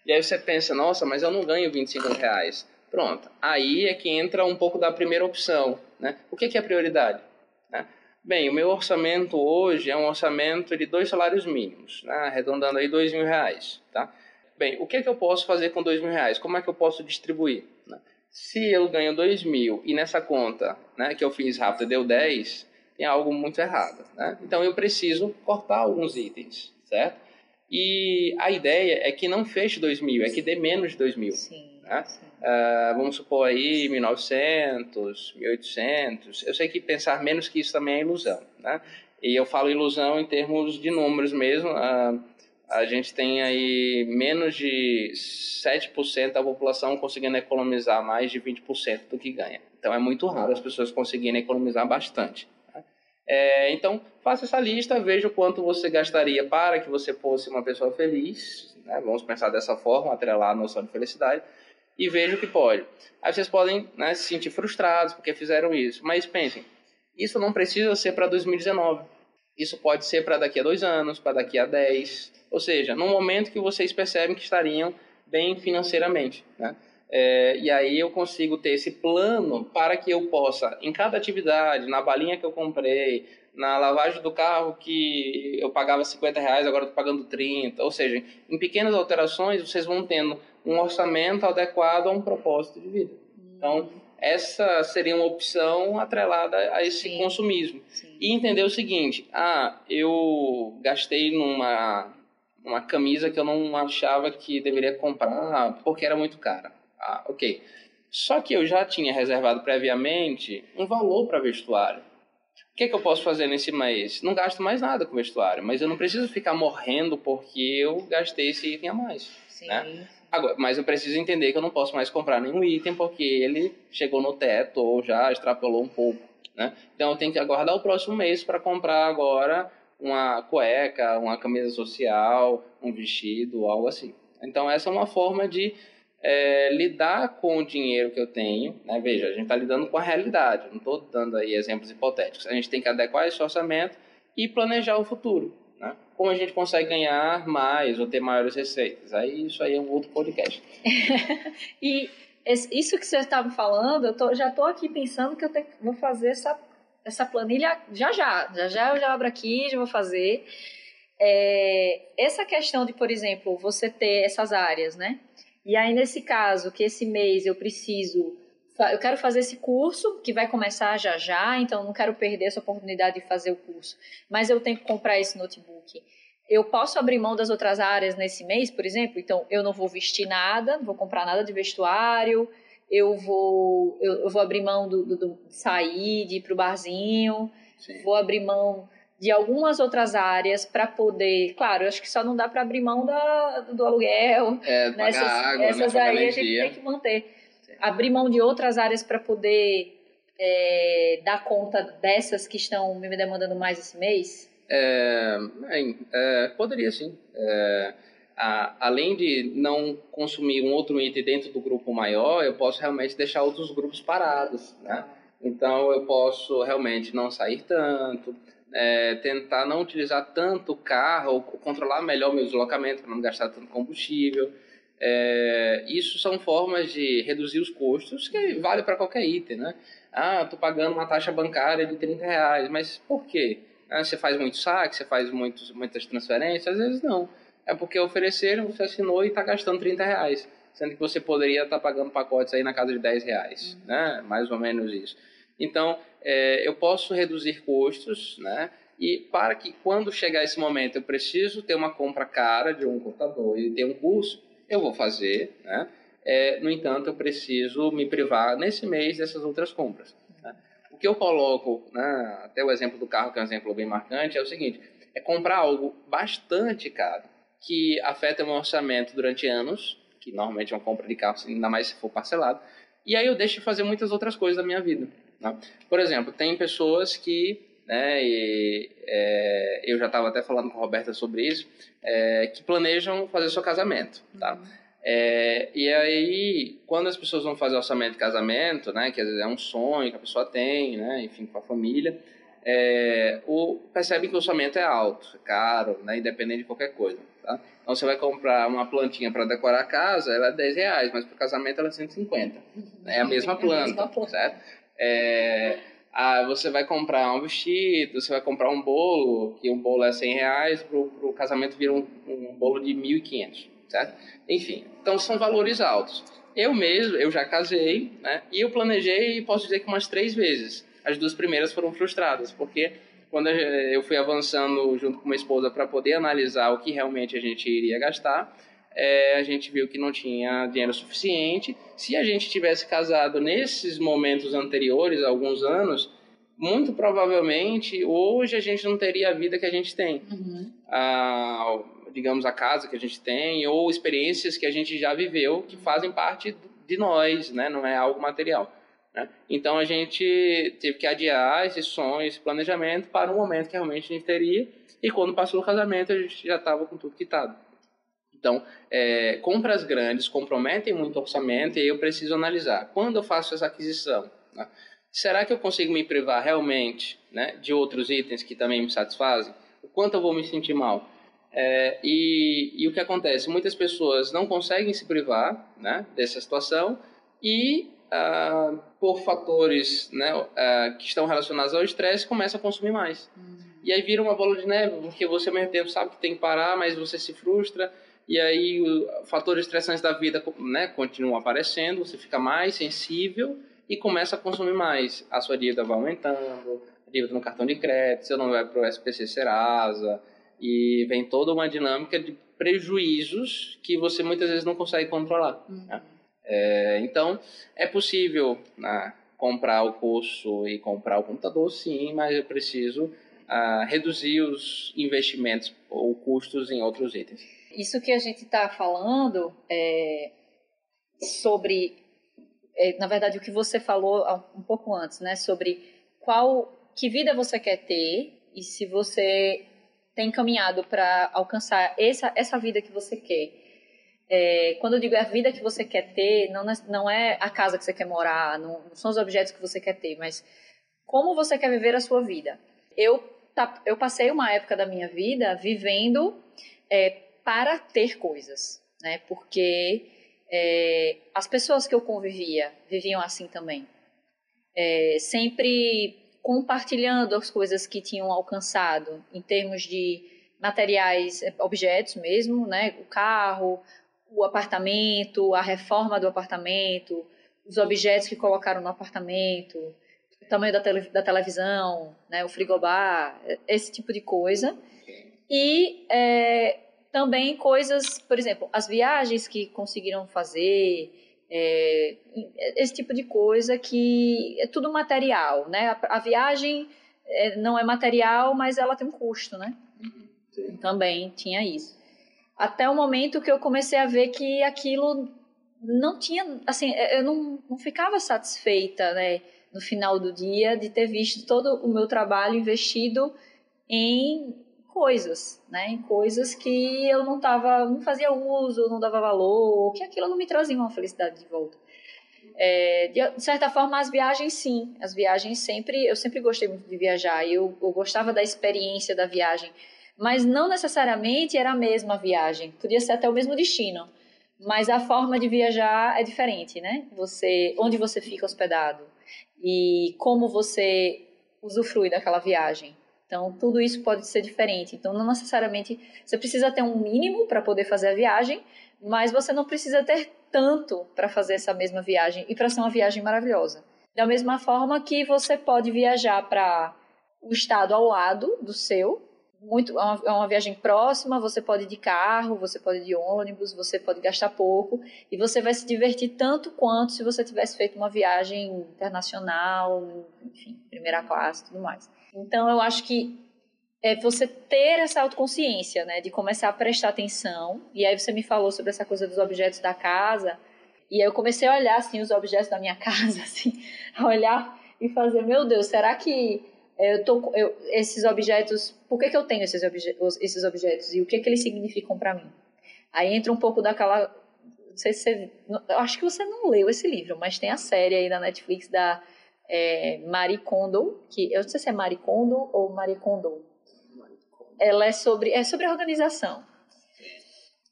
E aí você pensa, nossa, mas eu não ganho 25 reais. Pronto. Aí é que entra um pouco da primeira opção, né? O que, que é prioridade? Né? Bem, o meu orçamento hoje é um orçamento de dois salários mínimos, né? arredondando aí dois mil reais, tá? Bem, o que, que eu posso fazer com dois mil reais? Como é que eu posso distribuir? Se eu ganho dois mil e nessa conta né, que eu fiz rápido deu 10, tem algo muito errado, né? Então eu preciso cortar alguns itens, certo? E a ideia é que não feche dois mil, é que dê menos de dois mil. Sim. Né? Uh, vamos supor aí 1900, 1800. Eu sei que pensar menos que isso também é ilusão. Né? E eu falo ilusão em termos de números mesmo. Uh, a gente tem aí menos de 7% da população conseguindo economizar mais de 20% do que ganha. Então é muito raro as pessoas conseguirem economizar bastante. Né? É, então, faça essa lista, veja o quanto você gastaria para que você fosse uma pessoa feliz. Né? Vamos pensar dessa forma, atrelar a noção de felicidade. E veja o que pode. Aí vocês podem né, se sentir frustrados porque fizeram isso. Mas pensem, isso não precisa ser para 2019. Isso pode ser para daqui a dois anos, para daqui a dez. Ou seja, no momento que vocês percebem que estariam bem financeiramente. Né? É, e aí eu consigo ter esse plano para que eu possa, em cada atividade, na balinha que eu comprei, na lavagem do carro que eu pagava 50 reais, agora estou pagando 30. Ou seja, em pequenas alterações vocês vão tendo um orçamento adequado a um propósito de vida. Então, essa seria uma opção atrelada a esse Sim. consumismo. Sim. E entender o seguinte: ah, eu gastei numa uma camisa que eu não achava que deveria comprar porque era muito cara. Ah, ok. Só que eu já tinha reservado previamente um valor para vestuário. O que, é que eu posso fazer nesse mês? Não gasto mais nada com vestuário, mas eu não preciso ficar morrendo porque eu gastei esse item a mais. Sim. Né? Agora, mas eu preciso entender que eu não posso mais comprar nenhum item porque ele chegou no teto ou já extrapolou um pouco. Né? Então eu tenho que aguardar o próximo mês para comprar agora uma cueca, uma camisa social, um vestido, algo assim. Então essa é uma forma de é, lidar com o dinheiro que eu tenho. Né? Veja, a gente está lidando com a realidade. Não estou dando aí exemplos hipotéticos. A gente tem que adequar esse orçamento e planejar o futuro né? Como a gente consegue ganhar mais ou ter maiores receitas? Aí isso aí é um outro podcast. e isso que você estava falando, eu tô, já estou aqui pensando que eu tenho, vou fazer essa, essa planilha já já. Já já eu já abro aqui, já vou fazer. É, essa questão de, por exemplo, você ter essas áreas, né? E aí, nesse caso, que esse mês eu preciso eu quero fazer esse curso que vai começar já já, então não quero perder essa oportunidade de fazer o curso, mas eu tenho que comprar esse notebook. Eu posso abrir mão das outras áreas nesse mês, por exemplo? Então, eu não vou vestir nada, não vou comprar nada de vestuário, eu vou, eu, eu vou abrir mão do, do, do, sair, de ir para o barzinho, Sim. vou abrir mão de algumas outras áreas para poder. Claro, acho que só não dá para abrir mão da, do aluguel. É, nessas, água, né, essas aí a gente tem que manter abrir mão de outras áreas para poder é, dar conta dessas que estão me demandando mais esse mês? É, é, poderia sim. É, a, além de não consumir um outro item dentro do grupo maior, eu posso realmente deixar outros grupos parados, né? Então eu posso realmente não sair tanto, é, tentar não utilizar tanto o carro, controlar melhor o meu deslocamento para não gastar tanto combustível. É, isso são formas de reduzir os custos que vale para qualquer item, né? Ah, estou pagando uma taxa bancária de 30 reais, mas por quê? Ah, você faz muito saque, você faz muitos, muitas transferências? Às vezes não. É porque ofereceram, você assinou e está gastando 30 reais. Sendo que você poderia estar tá pagando pacotes aí na casa de 10 reais, uhum. né? Mais ou menos isso. Então, é, eu posso reduzir custos, né? E para que quando chegar esse momento eu preciso ter uma compra cara de um computador e ter um curso, eu vou fazer, né? É, no entanto, eu preciso me privar nesse mês dessas outras compras. Né? O que eu coloco, né, até o exemplo do carro, que é um exemplo bem marcante, é o seguinte: é comprar algo bastante caro, que afeta meu orçamento durante anos, que normalmente é uma compra de carro, ainda mais se for parcelado, e aí eu deixo de fazer muitas outras coisas da minha vida. Né? Por exemplo, tem pessoas que né, e, é, eu já estava até falando com a Roberta sobre isso, é, que planejam fazer seu casamento, tá? Uhum. É, e aí, quando as pessoas vão fazer orçamento de casamento, né, que às vezes é um sonho que a pessoa tem, né, enfim, com a família, é, o, percebem que o orçamento é alto, é caro, né, independente de qualquer coisa. Tá? Então, você vai comprar uma plantinha para decorar a casa, ela é 10 reais, mas para o casamento ela é 150. Uhum. É a mesma planta, é a mesma planta. certo? É, ah, você vai comprar um vestido, você vai comprar um bolo, que um bolo é 100 reais, para o casamento vira um, um bolo de 1.500, certo? Enfim, então são valores altos. Eu mesmo, eu já casei, né? E eu planejei, posso dizer que umas três vezes. As duas primeiras foram frustradas, porque quando eu fui avançando junto com minha esposa para poder analisar o que realmente a gente iria gastar, é, a gente viu que não tinha dinheiro suficiente. Se a gente tivesse casado nesses momentos anteriores, alguns anos, muito provavelmente hoje a gente não teria a vida que a gente tem. Uhum. Digamos, a casa que a gente tem, ou experiências que a gente já viveu, que fazem parte de nós, né? não é algo material. Né? Então a gente teve que adiar esses sonhos, esse planejamento para um momento que realmente a gente teria, e quando passou o casamento a gente já estava com tudo quitado. Então, é, compras grandes comprometem muito o orçamento e eu preciso analisar. Quando eu faço essa aquisição, né, será que eu consigo me privar realmente né, de outros itens que também me satisfazem? O quanto eu vou me sentir mal? É, e, e, o que acontece? Muitas pessoas não conseguem se privar né, dessa situação e, ah, por fatores né, ah, que estão relacionados ao estresse, começam a consumir mais. Uhum. E aí vira uma bola de neve, porque você ao mesmo tempo sabe que tem que parar, mas você se frustra e aí o, fatores estressantes da vida né, continuam aparecendo, você fica mais sensível e começa a consumir mais. A sua dívida vai aumentando, a dívida no cartão de crédito, você não vai para o SPC Serasa, e vem toda uma dinâmica de prejuízos que você muitas vezes não consegue controlar. Uhum. Né? É, então, é possível né, comprar o curso e comprar o computador, sim, mas eu preciso uh, reduzir os investimentos ou custos em outros itens. Isso que a gente está falando é sobre, é, na verdade, o que você falou um pouco antes, né? Sobre qual, que vida você quer ter e se você tem caminhado para alcançar essa, essa vida que você quer. É, quando eu digo a vida que você quer ter, não, não é a casa que você quer morar, não, não são os objetos que você quer ter, mas como você quer viver a sua vida. Eu, tá, eu passei uma época da minha vida vivendo é, para ter coisas, né? Porque é, as pessoas que eu convivia viviam assim também. É, sempre compartilhando as coisas que tinham alcançado em termos de materiais, é, objetos mesmo, né? O carro, o apartamento, a reforma do apartamento, os objetos que colocaram no apartamento, o tamanho da, tele, da televisão, né? O frigobar, esse tipo de coisa. E é, também coisas, por exemplo, as viagens que conseguiram fazer, é, esse tipo de coisa que é tudo material, né? A, a viagem é, não é material, mas ela tem um custo, né? Sim. Também tinha isso. Até o momento que eu comecei a ver que aquilo não tinha, assim, é, eu não, não ficava satisfeita, né? No final do dia, de ter visto todo o meu trabalho investido em coisas, né? Em coisas que eu não tava, não fazia uso, não dava valor, que aquilo não me trazia uma felicidade de volta. É, de certa forma, as viagens, sim. As viagens sempre, eu sempre gostei muito de viajar. Eu, eu gostava da experiência da viagem, mas não necessariamente era a mesma viagem. Podia ser até o mesmo destino, mas a forma de viajar é diferente, né? Você, onde você fica hospedado e como você usufrui daquela viagem. Então, tudo isso pode ser diferente. Então, não necessariamente você precisa ter um mínimo para poder fazer a viagem, mas você não precisa ter tanto para fazer essa mesma viagem e para ser uma viagem maravilhosa. Da mesma forma que você pode viajar para o estado ao lado do seu, muito, é uma, é uma viagem próxima, você pode ir de carro, você pode ir de ônibus, você pode gastar pouco e você vai se divertir tanto quanto se você tivesse feito uma viagem internacional, enfim, primeira classe tudo mais. Então, eu acho que é você ter essa autoconsciência, né, de começar a prestar atenção. E aí você me falou sobre essa coisa dos objetos da casa, e aí eu comecei a olhar assim os objetos da minha casa, assim, a olhar e fazer, meu Deus, será que eu tô eu, esses objetos, por que, que eu tenho esses, obje, esses objetos e o que que eles significam para mim? Aí entra um pouco daquela não sei se você, eu acho que você não leu esse livro, mas tem a série aí na Netflix da é, Marie Kondo, que eu não sei se é Marie Kondo ou Marie Kondo. Ela é sobre, é sobre organização.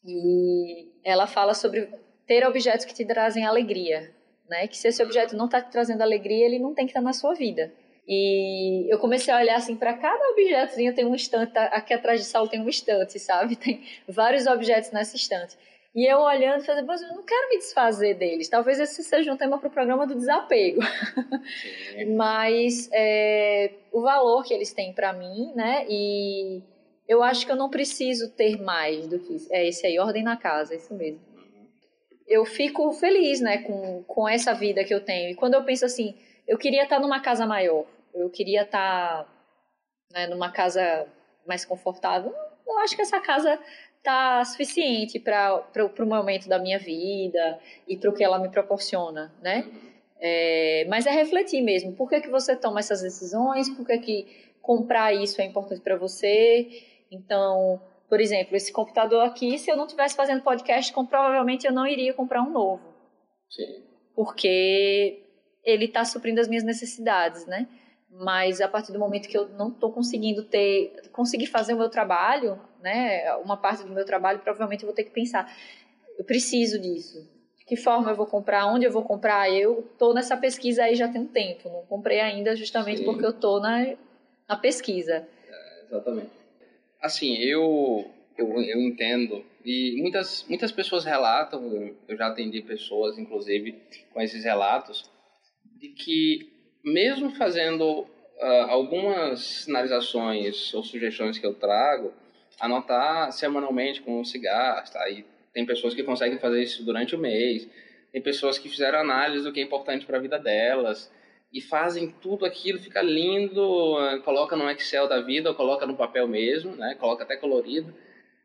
E ela fala sobre ter objetos que te trazem alegria, né? Que se esse objeto não está te trazendo alegria, ele não tem que estar tá na sua vida. E eu comecei a olhar assim para cada objetozinho tem um estante, aqui atrás de sala tem um estante, sabe? Tem vários objetos nessa estante. E eu olhando, fazendo, mas eu não quero me desfazer deles. Talvez esse seja um tema para o programa do desapego. Mas é, o valor que eles têm para mim, né? E, eu acho que eu não preciso ter mais do que isso. É esse aí, ordem na casa, é isso mesmo. Eu fico feliz, né, com, com essa vida que eu tenho. E quando eu penso assim, eu queria estar numa casa maior, eu queria estar né, numa casa mais confortável. Eu acho que essa casa tá suficiente para o momento da minha vida e para o que ela me proporciona, né? É, mas é refletir mesmo. Por que, que você toma essas decisões? Por que, que comprar isso é importante para você? Então, por exemplo, esse computador aqui, se eu não estivesse fazendo podcast, provavelmente eu não iria comprar um novo. Sim. Porque ele está suprindo as minhas necessidades, né? Mas a partir do momento que eu não estou conseguindo ter, conseguir fazer o meu trabalho, né? Uma parte do meu trabalho, provavelmente eu vou ter que pensar, eu preciso disso que forma eu vou comprar, onde eu vou comprar. Eu estou nessa pesquisa aí já tem um tempo, não comprei ainda justamente Sim. porque eu estou na, na pesquisa. É, exatamente. Assim, eu, eu, eu entendo, e muitas, muitas pessoas relatam, eu já atendi pessoas, inclusive, com esses relatos, de que mesmo fazendo uh, algumas sinalizações ou sugestões que eu trago, anotar semanalmente com se gasta, aí tem pessoas que conseguem fazer isso durante o mês. Tem pessoas que fizeram análise do que é importante para a vida delas e fazem tudo aquilo, fica lindo, coloca no Excel da vida ou coloca no papel mesmo, né? Coloca até colorido.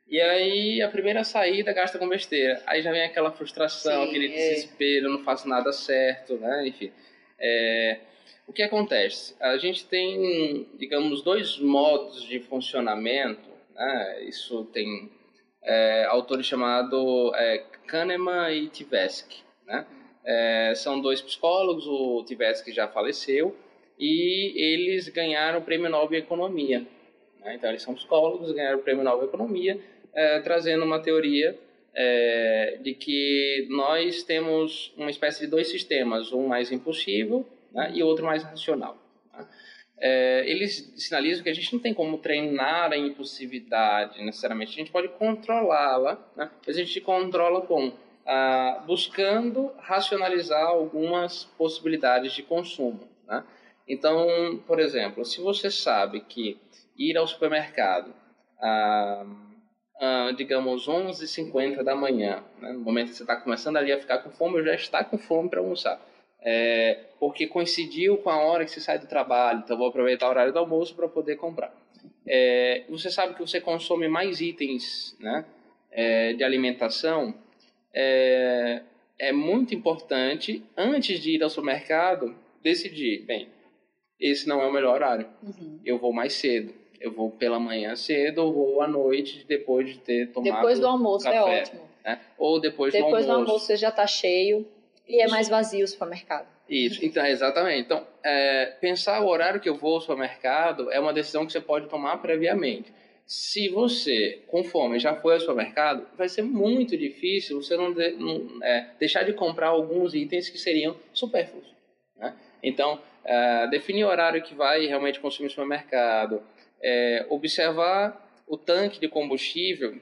E aí a primeira saída gasta com besteira. Aí já vem aquela frustração, Sim, aquele é. desespero, não faço nada certo, né? Enfim. É... O que acontece? A gente tem, digamos, dois modos de funcionamento. Né? Isso tem é, autores chamados é, Kahneman e Tversky. Né? É, são dois psicólogos, o Tversky já faleceu, e eles ganharam o Prêmio Nobel em Economia. Né? Então, eles são psicólogos, ganharam o Prêmio Nobel em Economia, é, trazendo uma teoria é, de que nós temos uma espécie de dois sistemas, um mais impulsivo né, e outro mais racional é, eles sinalizam que a gente não tem como treinar a impulsividade necessariamente, a gente pode controlá-la, né? mas a gente controla como? Ah, buscando racionalizar algumas possibilidades de consumo. Né? Então, por exemplo, se você sabe que ir ao supermercado, ah, ah, digamos, 11h50 da manhã, né? no momento que você está começando ali a ficar com fome, ou já está com fome para almoçar é, porque coincidiu com a hora que você sai do trabalho, então vou aproveitar o horário do almoço para poder comprar. É, você sabe que você consome mais itens né, é, de alimentação, é, é muito importante, antes de ir ao supermercado, decidir, bem, esse não é o melhor horário, uhum. eu vou mais cedo. Eu vou pela manhã cedo ou vou à noite depois de ter tomado Depois do almoço é café, é ótimo. Né? Ou depois, depois do almoço. Depois do almoço você já está cheio e é mais vazio o supermercado. Isso, então, exatamente. Então, é, pensar o horário que eu vou ao supermercado é uma decisão que você pode tomar previamente. Se você, conforme já foi ao supermercado, vai ser muito difícil você não, de, não é, deixar de comprar alguns itens que seriam supérfluos. Né? Então, é, definir o horário que vai realmente consumir no supermercado, é, observar o tanque de combustível,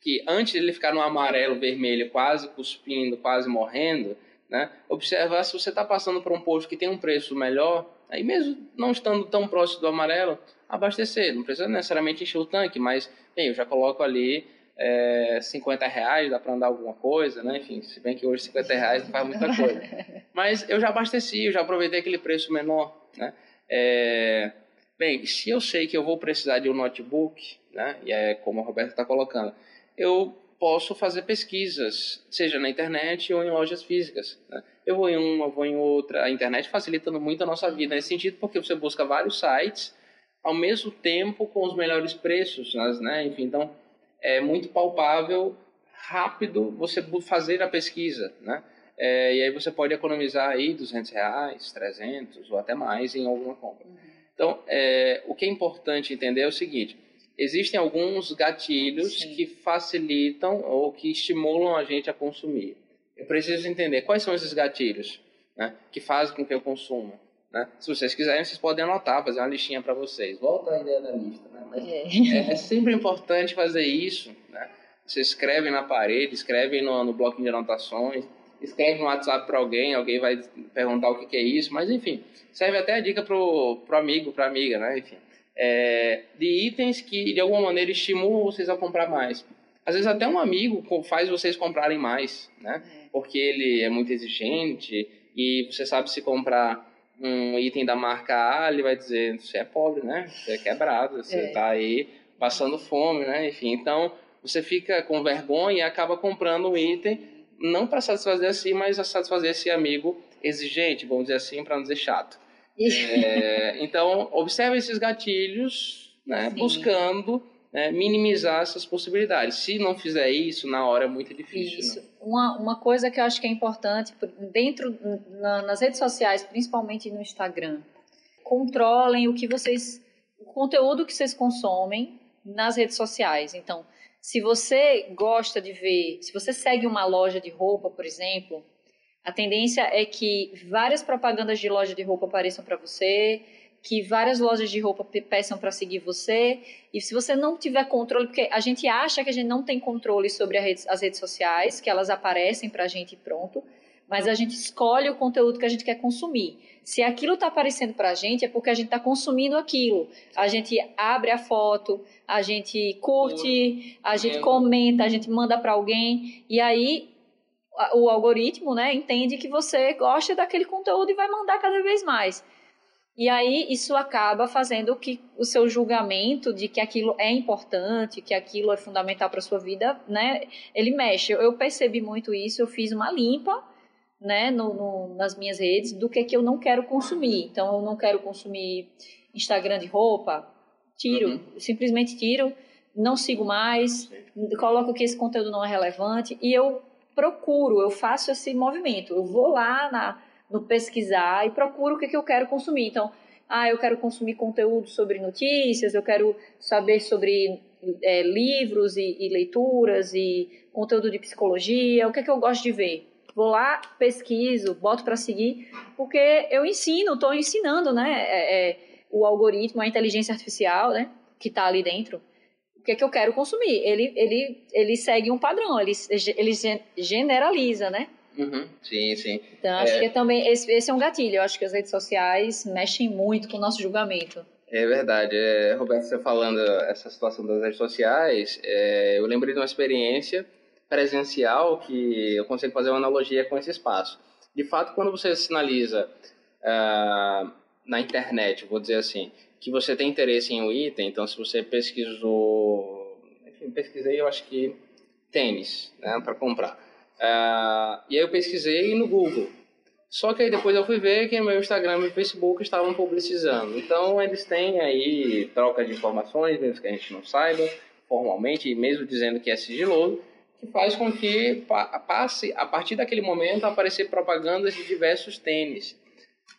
que antes de ele ficar no amarelo, vermelho, quase cuspindo, quase morrendo, né? Observar se você está passando por um posto que tem um preço melhor, aí mesmo não estando tão próximo do amarelo, abastecer. Não precisa necessariamente encher o tanque, mas bem, eu já coloco ali é, 50 reais, dá para andar alguma coisa, né? Enfim, se bem que hoje 50 reais não faz muita coisa. Mas eu já abasteci, eu já aproveitei aquele preço menor, né? É, bem, se eu sei que eu vou precisar de um notebook, né? E é como a Roberta está colocando, eu posso fazer pesquisas, seja na internet ou em lojas físicas. Né? Eu vou em uma, vou em outra. A internet facilitando muito a nossa vida nesse sentido, porque você busca vários sites ao mesmo tempo com os melhores preços, né? Enfim, então é muito palpável, rápido você fazer a pesquisa, né? É, e aí você pode economizar aí 200 reais, 300 ou até mais em alguma compra. Uhum. Então, é, o que é importante entender é o seguinte: existem alguns gatilhos Sim. que facilitam ou que estimulam a gente a consumir. Eu preciso entender quais são esses gatilhos né, que fazem com que eu consuma. Né? Se vocês quiserem, vocês podem anotar, fazer uma listinha para vocês. Volta à ideia da lista. Né? É. é, é sempre importante fazer isso. Né? Você escreve na parede, escreve no, no bloco de anotações, escreve no WhatsApp para alguém, alguém vai perguntar o que, que, é isso, mas enfim, serve até a dica para o amigo, para amiga, né? Enfim, é, de itens que de alguma maneira estimulam vocês a comprar mais. Às vezes até um amigo faz vocês comprarem mais, né? É. Porque ele é muito exigente e você sabe se comprar um item da marca A, ele vai dizer, você é pobre, né? Você é quebrado, você é. tá aí passando fome, né? Enfim, então você fica com vergonha e acaba comprando um item não para satisfazer a si, mas a satisfazer esse amigo exigente, vamos dizer assim, para não dizer chato. É, então, observe esses gatilhos, né, buscando né, minimizar essas possibilidades. Se não fizer isso, na hora é muito difícil. Isso. Né? Uma, uma coisa que eu acho que é importante, dentro na, nas redes sociais, principalmente no Instagram, controlem o que vocês, o conteúdo que vocês consomem nas redes sociais. Então, se você gosta de ver, se você segue uma loja de roupa, por exemplo, a tendência é que várias propagandas de loja de roupa apareçam para você, que várias lojas de roupa peçam para seguir você. E se você não tiver controle, porque a gente acha que a gente não tem controle sobre rede, as redes sociais, que elas aparecem para a gente e pronto, mas a gente escolhe o conteúdo que a gente quer consumir. Se aquilo está aparecendo para a gente, é porque a gente está consumindo aquilo. A gente abre a foto, a gente curte, a gente comenta, a gente manda para alguém, e aí o algoritmo né, entende que você gosta daquele conteúdo e vai mandar cada vez mais. E aí isso acaba fazendo que o seu julgamento de que aquilo é importante, que aquilo é fundamental para sua vida, né, ele mexe. Eu percebi muito isso, eu fiz uma limpa, né, no, no, nas minhas redes do que que eu não quero consumir. Então eu não quero consumir Instagram de roupa, tiro, uhum. simplesmente tiro, não sigo mais, coloco que esse conteúdo não é relevante e eu procuro, eu faço esse movimento. Eu vou lá na no pesquisar e procuro o que, que eu quero consumir. Então, ah, eu quero consumir conteúdo sobre notícias, eu quero saber sobre é, livros e, e, leituras e conteúdo de psicologia, o que, que eu gosto de ver. Vou lá, pesquiso, boto para seguir, porque eu ensino, estou ensinando, né, é, é, o algoritmo, a inteligência artificial, né, que está ali dentro, o que, que eu quero consumir. Ele, ele, ele segue um padrão, ele, ele generaliza, né? Uhum, sim, sim. Então, acho é... que também esse, esse é um gatilho. Eu acho que as redes sociais mexem muito com o nosso julgamento. É verdade. É, Roberto, você falando essa situação das redes sociais, é, eu lembrei de uma experiência presencial que eu consigo fazer uma analogia com esse espaço. De fato, quando você sinaliza uh, na internet, vou dizer assim, que você tem interesse em um item, então se você pesquisou, enfim, pesquisei, eu acho que tênis, né, para comprar. Uh, e aí eu pesquisei no Google. Só que aí depois eu fui ver que meu Instagram e meu Facebook estavam publicizando. Então eles têm aí troca de informações, mesmo que a gente não saiba, formalmente, mesmo dizendo que é sigiloso, que faz com que passe, a partir daquele momento, a aparecer propagandas de diversos tênis.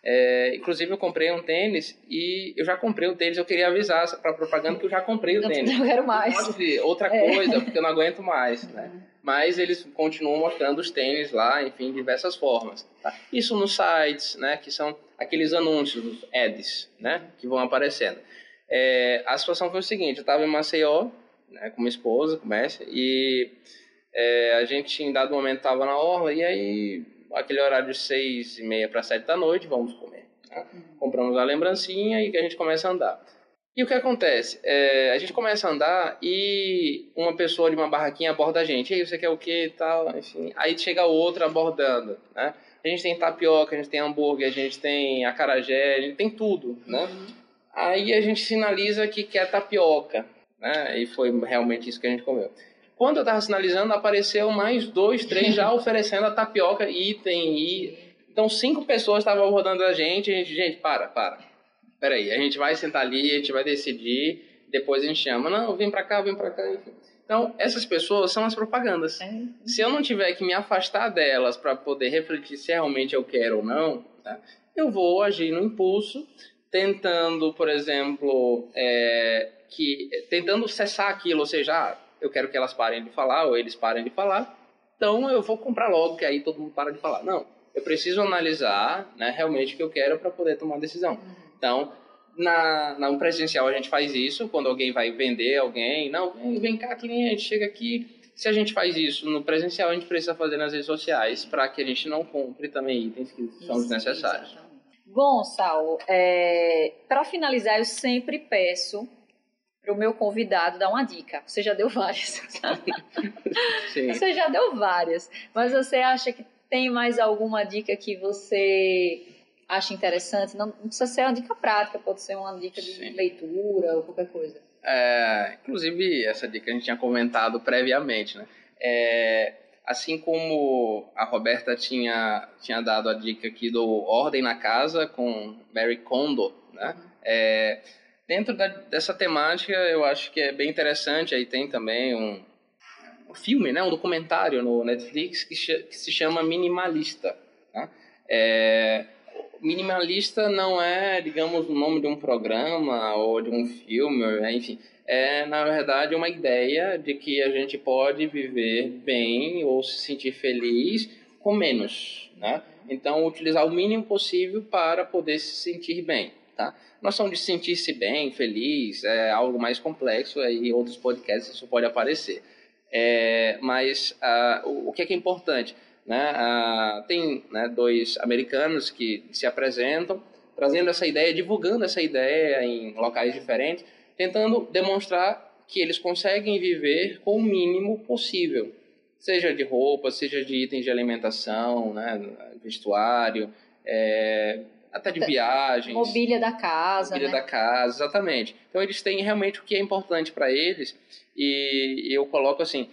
É, inclusive eu comprei um tênis e eu já comprei o tênis, eu queria avisar para propaganda que eu já comprei o tênis. Não quero mais. Pode ser outra é. coisa, porque eu não aguento mais, né? Mas eles continuam mostrando os tênis lá, enfim, de diversas formas. Tá? Isso nos sites, né, que são aqueles anúncios, os ads, né, que vão aparecendo. É, a situação foi o seguinte, eu estava em Maceió, né, com minha esposa, com Messi, e é, a gente em dado momento estava na orla, e aí aquele horário de seis e meia para sete da noite, vamos comer. Tá? Compramos a lembrancinha e que a gente começa a andar. E o que acontece? É, a gente começa a andar e uma pessoa de uma barraquinha aborda a gente. E aí, você quer o quê e tal? Enfim. Aí chega outra abordando, né? A gente tem tapioca, a gente tem hambúrguer, a gente tem acarajé, a gente tem tudo, né? Uhum. Aí a gente sinaliza que quer tapioca, né? E foi realmente isso que a gente comeu. Quando eu estava sinalizando, apareceu mais dois, três já oferecendo a tapioca, item, e... Então, cinco pessoas estavam abordando a gente, a gente, gente, para, para. Peraí, a gente vai sentar ali, a gente vai decidir, depois a gente chama. Não, vem para cá, vem para cá, enfim. Então, essas pessoas são as propagandas. É. Se eu não tiver que me afastar delas para poder refletir se realmente eu quero ou não, tá? eu vou agir no impulso, tentando, por exemplo, é, que tentando cessar aquilo, ou seja, ah, eu quero que elas parem de falar ou eles parem de falar, então eu vou comprar logo, que aí todo mundo para de falar. Não, eu preciso analisar né, realmente o que eu quero para poder tomar uma decisão. Então, na, na presencial a gente faz isso, quando alguém vai vender alguém, não, vem, cá cliente, chega aqui. Se a gente faz isso no presencial, a gente precisa fazer nas redes sociais para que a gente não compre também itens que são desnecessários. Bom, Saulo, é, para finalizar, eu sempre peço para o meu convidado dar uma dica. Você já deu várias. Sim. Você já deu várias. Mas você acha que tem mais alguma dica que você acha interessante? Não, não precisa ser uma dica prática, pode ser uma dica de Sim. leitura ou qualquer coisa. É, inclusive, essa dica a gente tinha comentado previamente, né? É, assim como a Roberta tinha, tinha dado a dica aqui do Ordem na Casa com Mary Kondo, né? Uhum. É, dentro da, dessa temática, eu acho que é bem interessante. Aí tem também um, um filme, né? Um documentário no Netflix que, que se chama Minimalista. Né? É, minimalista não é, digamos, o nome de um programa ou de um filme, enfim. É, na verdade, uma ideia de que a gente pode viver bem ou se sentir feliz com menos, né? Então, utilizar o mínimo possível para poder se sentir bem, tá? Noção de sentir-se bem, feliz, é algo mais complexo, aí em outros podcasts isso pode aparecer. É, mas uh, o, o que é, que é importante? Né? Ah, tem né, dois americanos que se apresentam, trazendo essa ideia, divulgando essa ideia em locais diferentes, tentando demonstrar que eles conseguem viver com o mínimo possível, seja de roupa, seja de itens de alimentação, né, vestuário, é, até de viagens. Mobília da casa. Mobília né? da casa, exatamente. Então eles têm realmente o que é importante para eles e eu coloco assim,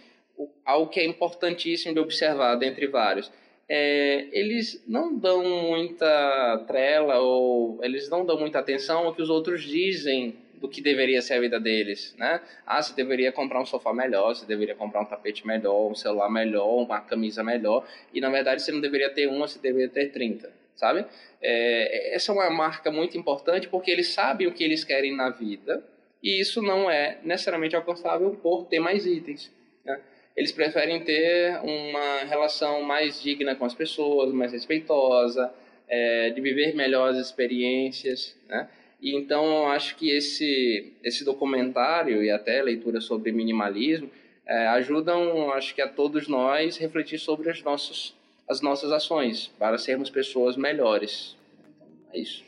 algo que é importantíssimo de observar, dentre vários. É, eles não dão muita trela ou eles não dão muita atenção ao que os outros dizem do que deveria ser a vida deles, né? Ah, você deveria comprar um sofá melhor, você deveria comprar um tapete melhor, um celular melhor, uma camisa melhor, e na verdade você não deveria ter uma, você deveria ter 30, sabe? É, essa é uma marca muito importante porque eles sabem o que eles querem na vida, e isso não é necessariamente alcançável por ter mais itens, né? eles preferem ter uma relação mais digna com as pessoas, mais respeitosa, é, de viver melhores experiências, né? E então eu acho que esse esse documentário e até leitura sobre minimalismo é, ajudam, acho que a todos nós refletir sobre as nossas as nossas ações para sermos pessoas melhores. É isso.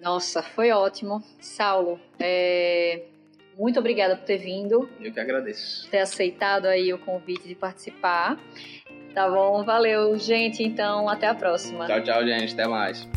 Nossa, foi ótimo, Saulo. É, muito obrigada por ter vindo. Eu que agradeço. Ter aceitado aí o convite de participar. Tá bom, valeu, gente. Então, até a próxima. Tchau, tchau, gente. Até mais.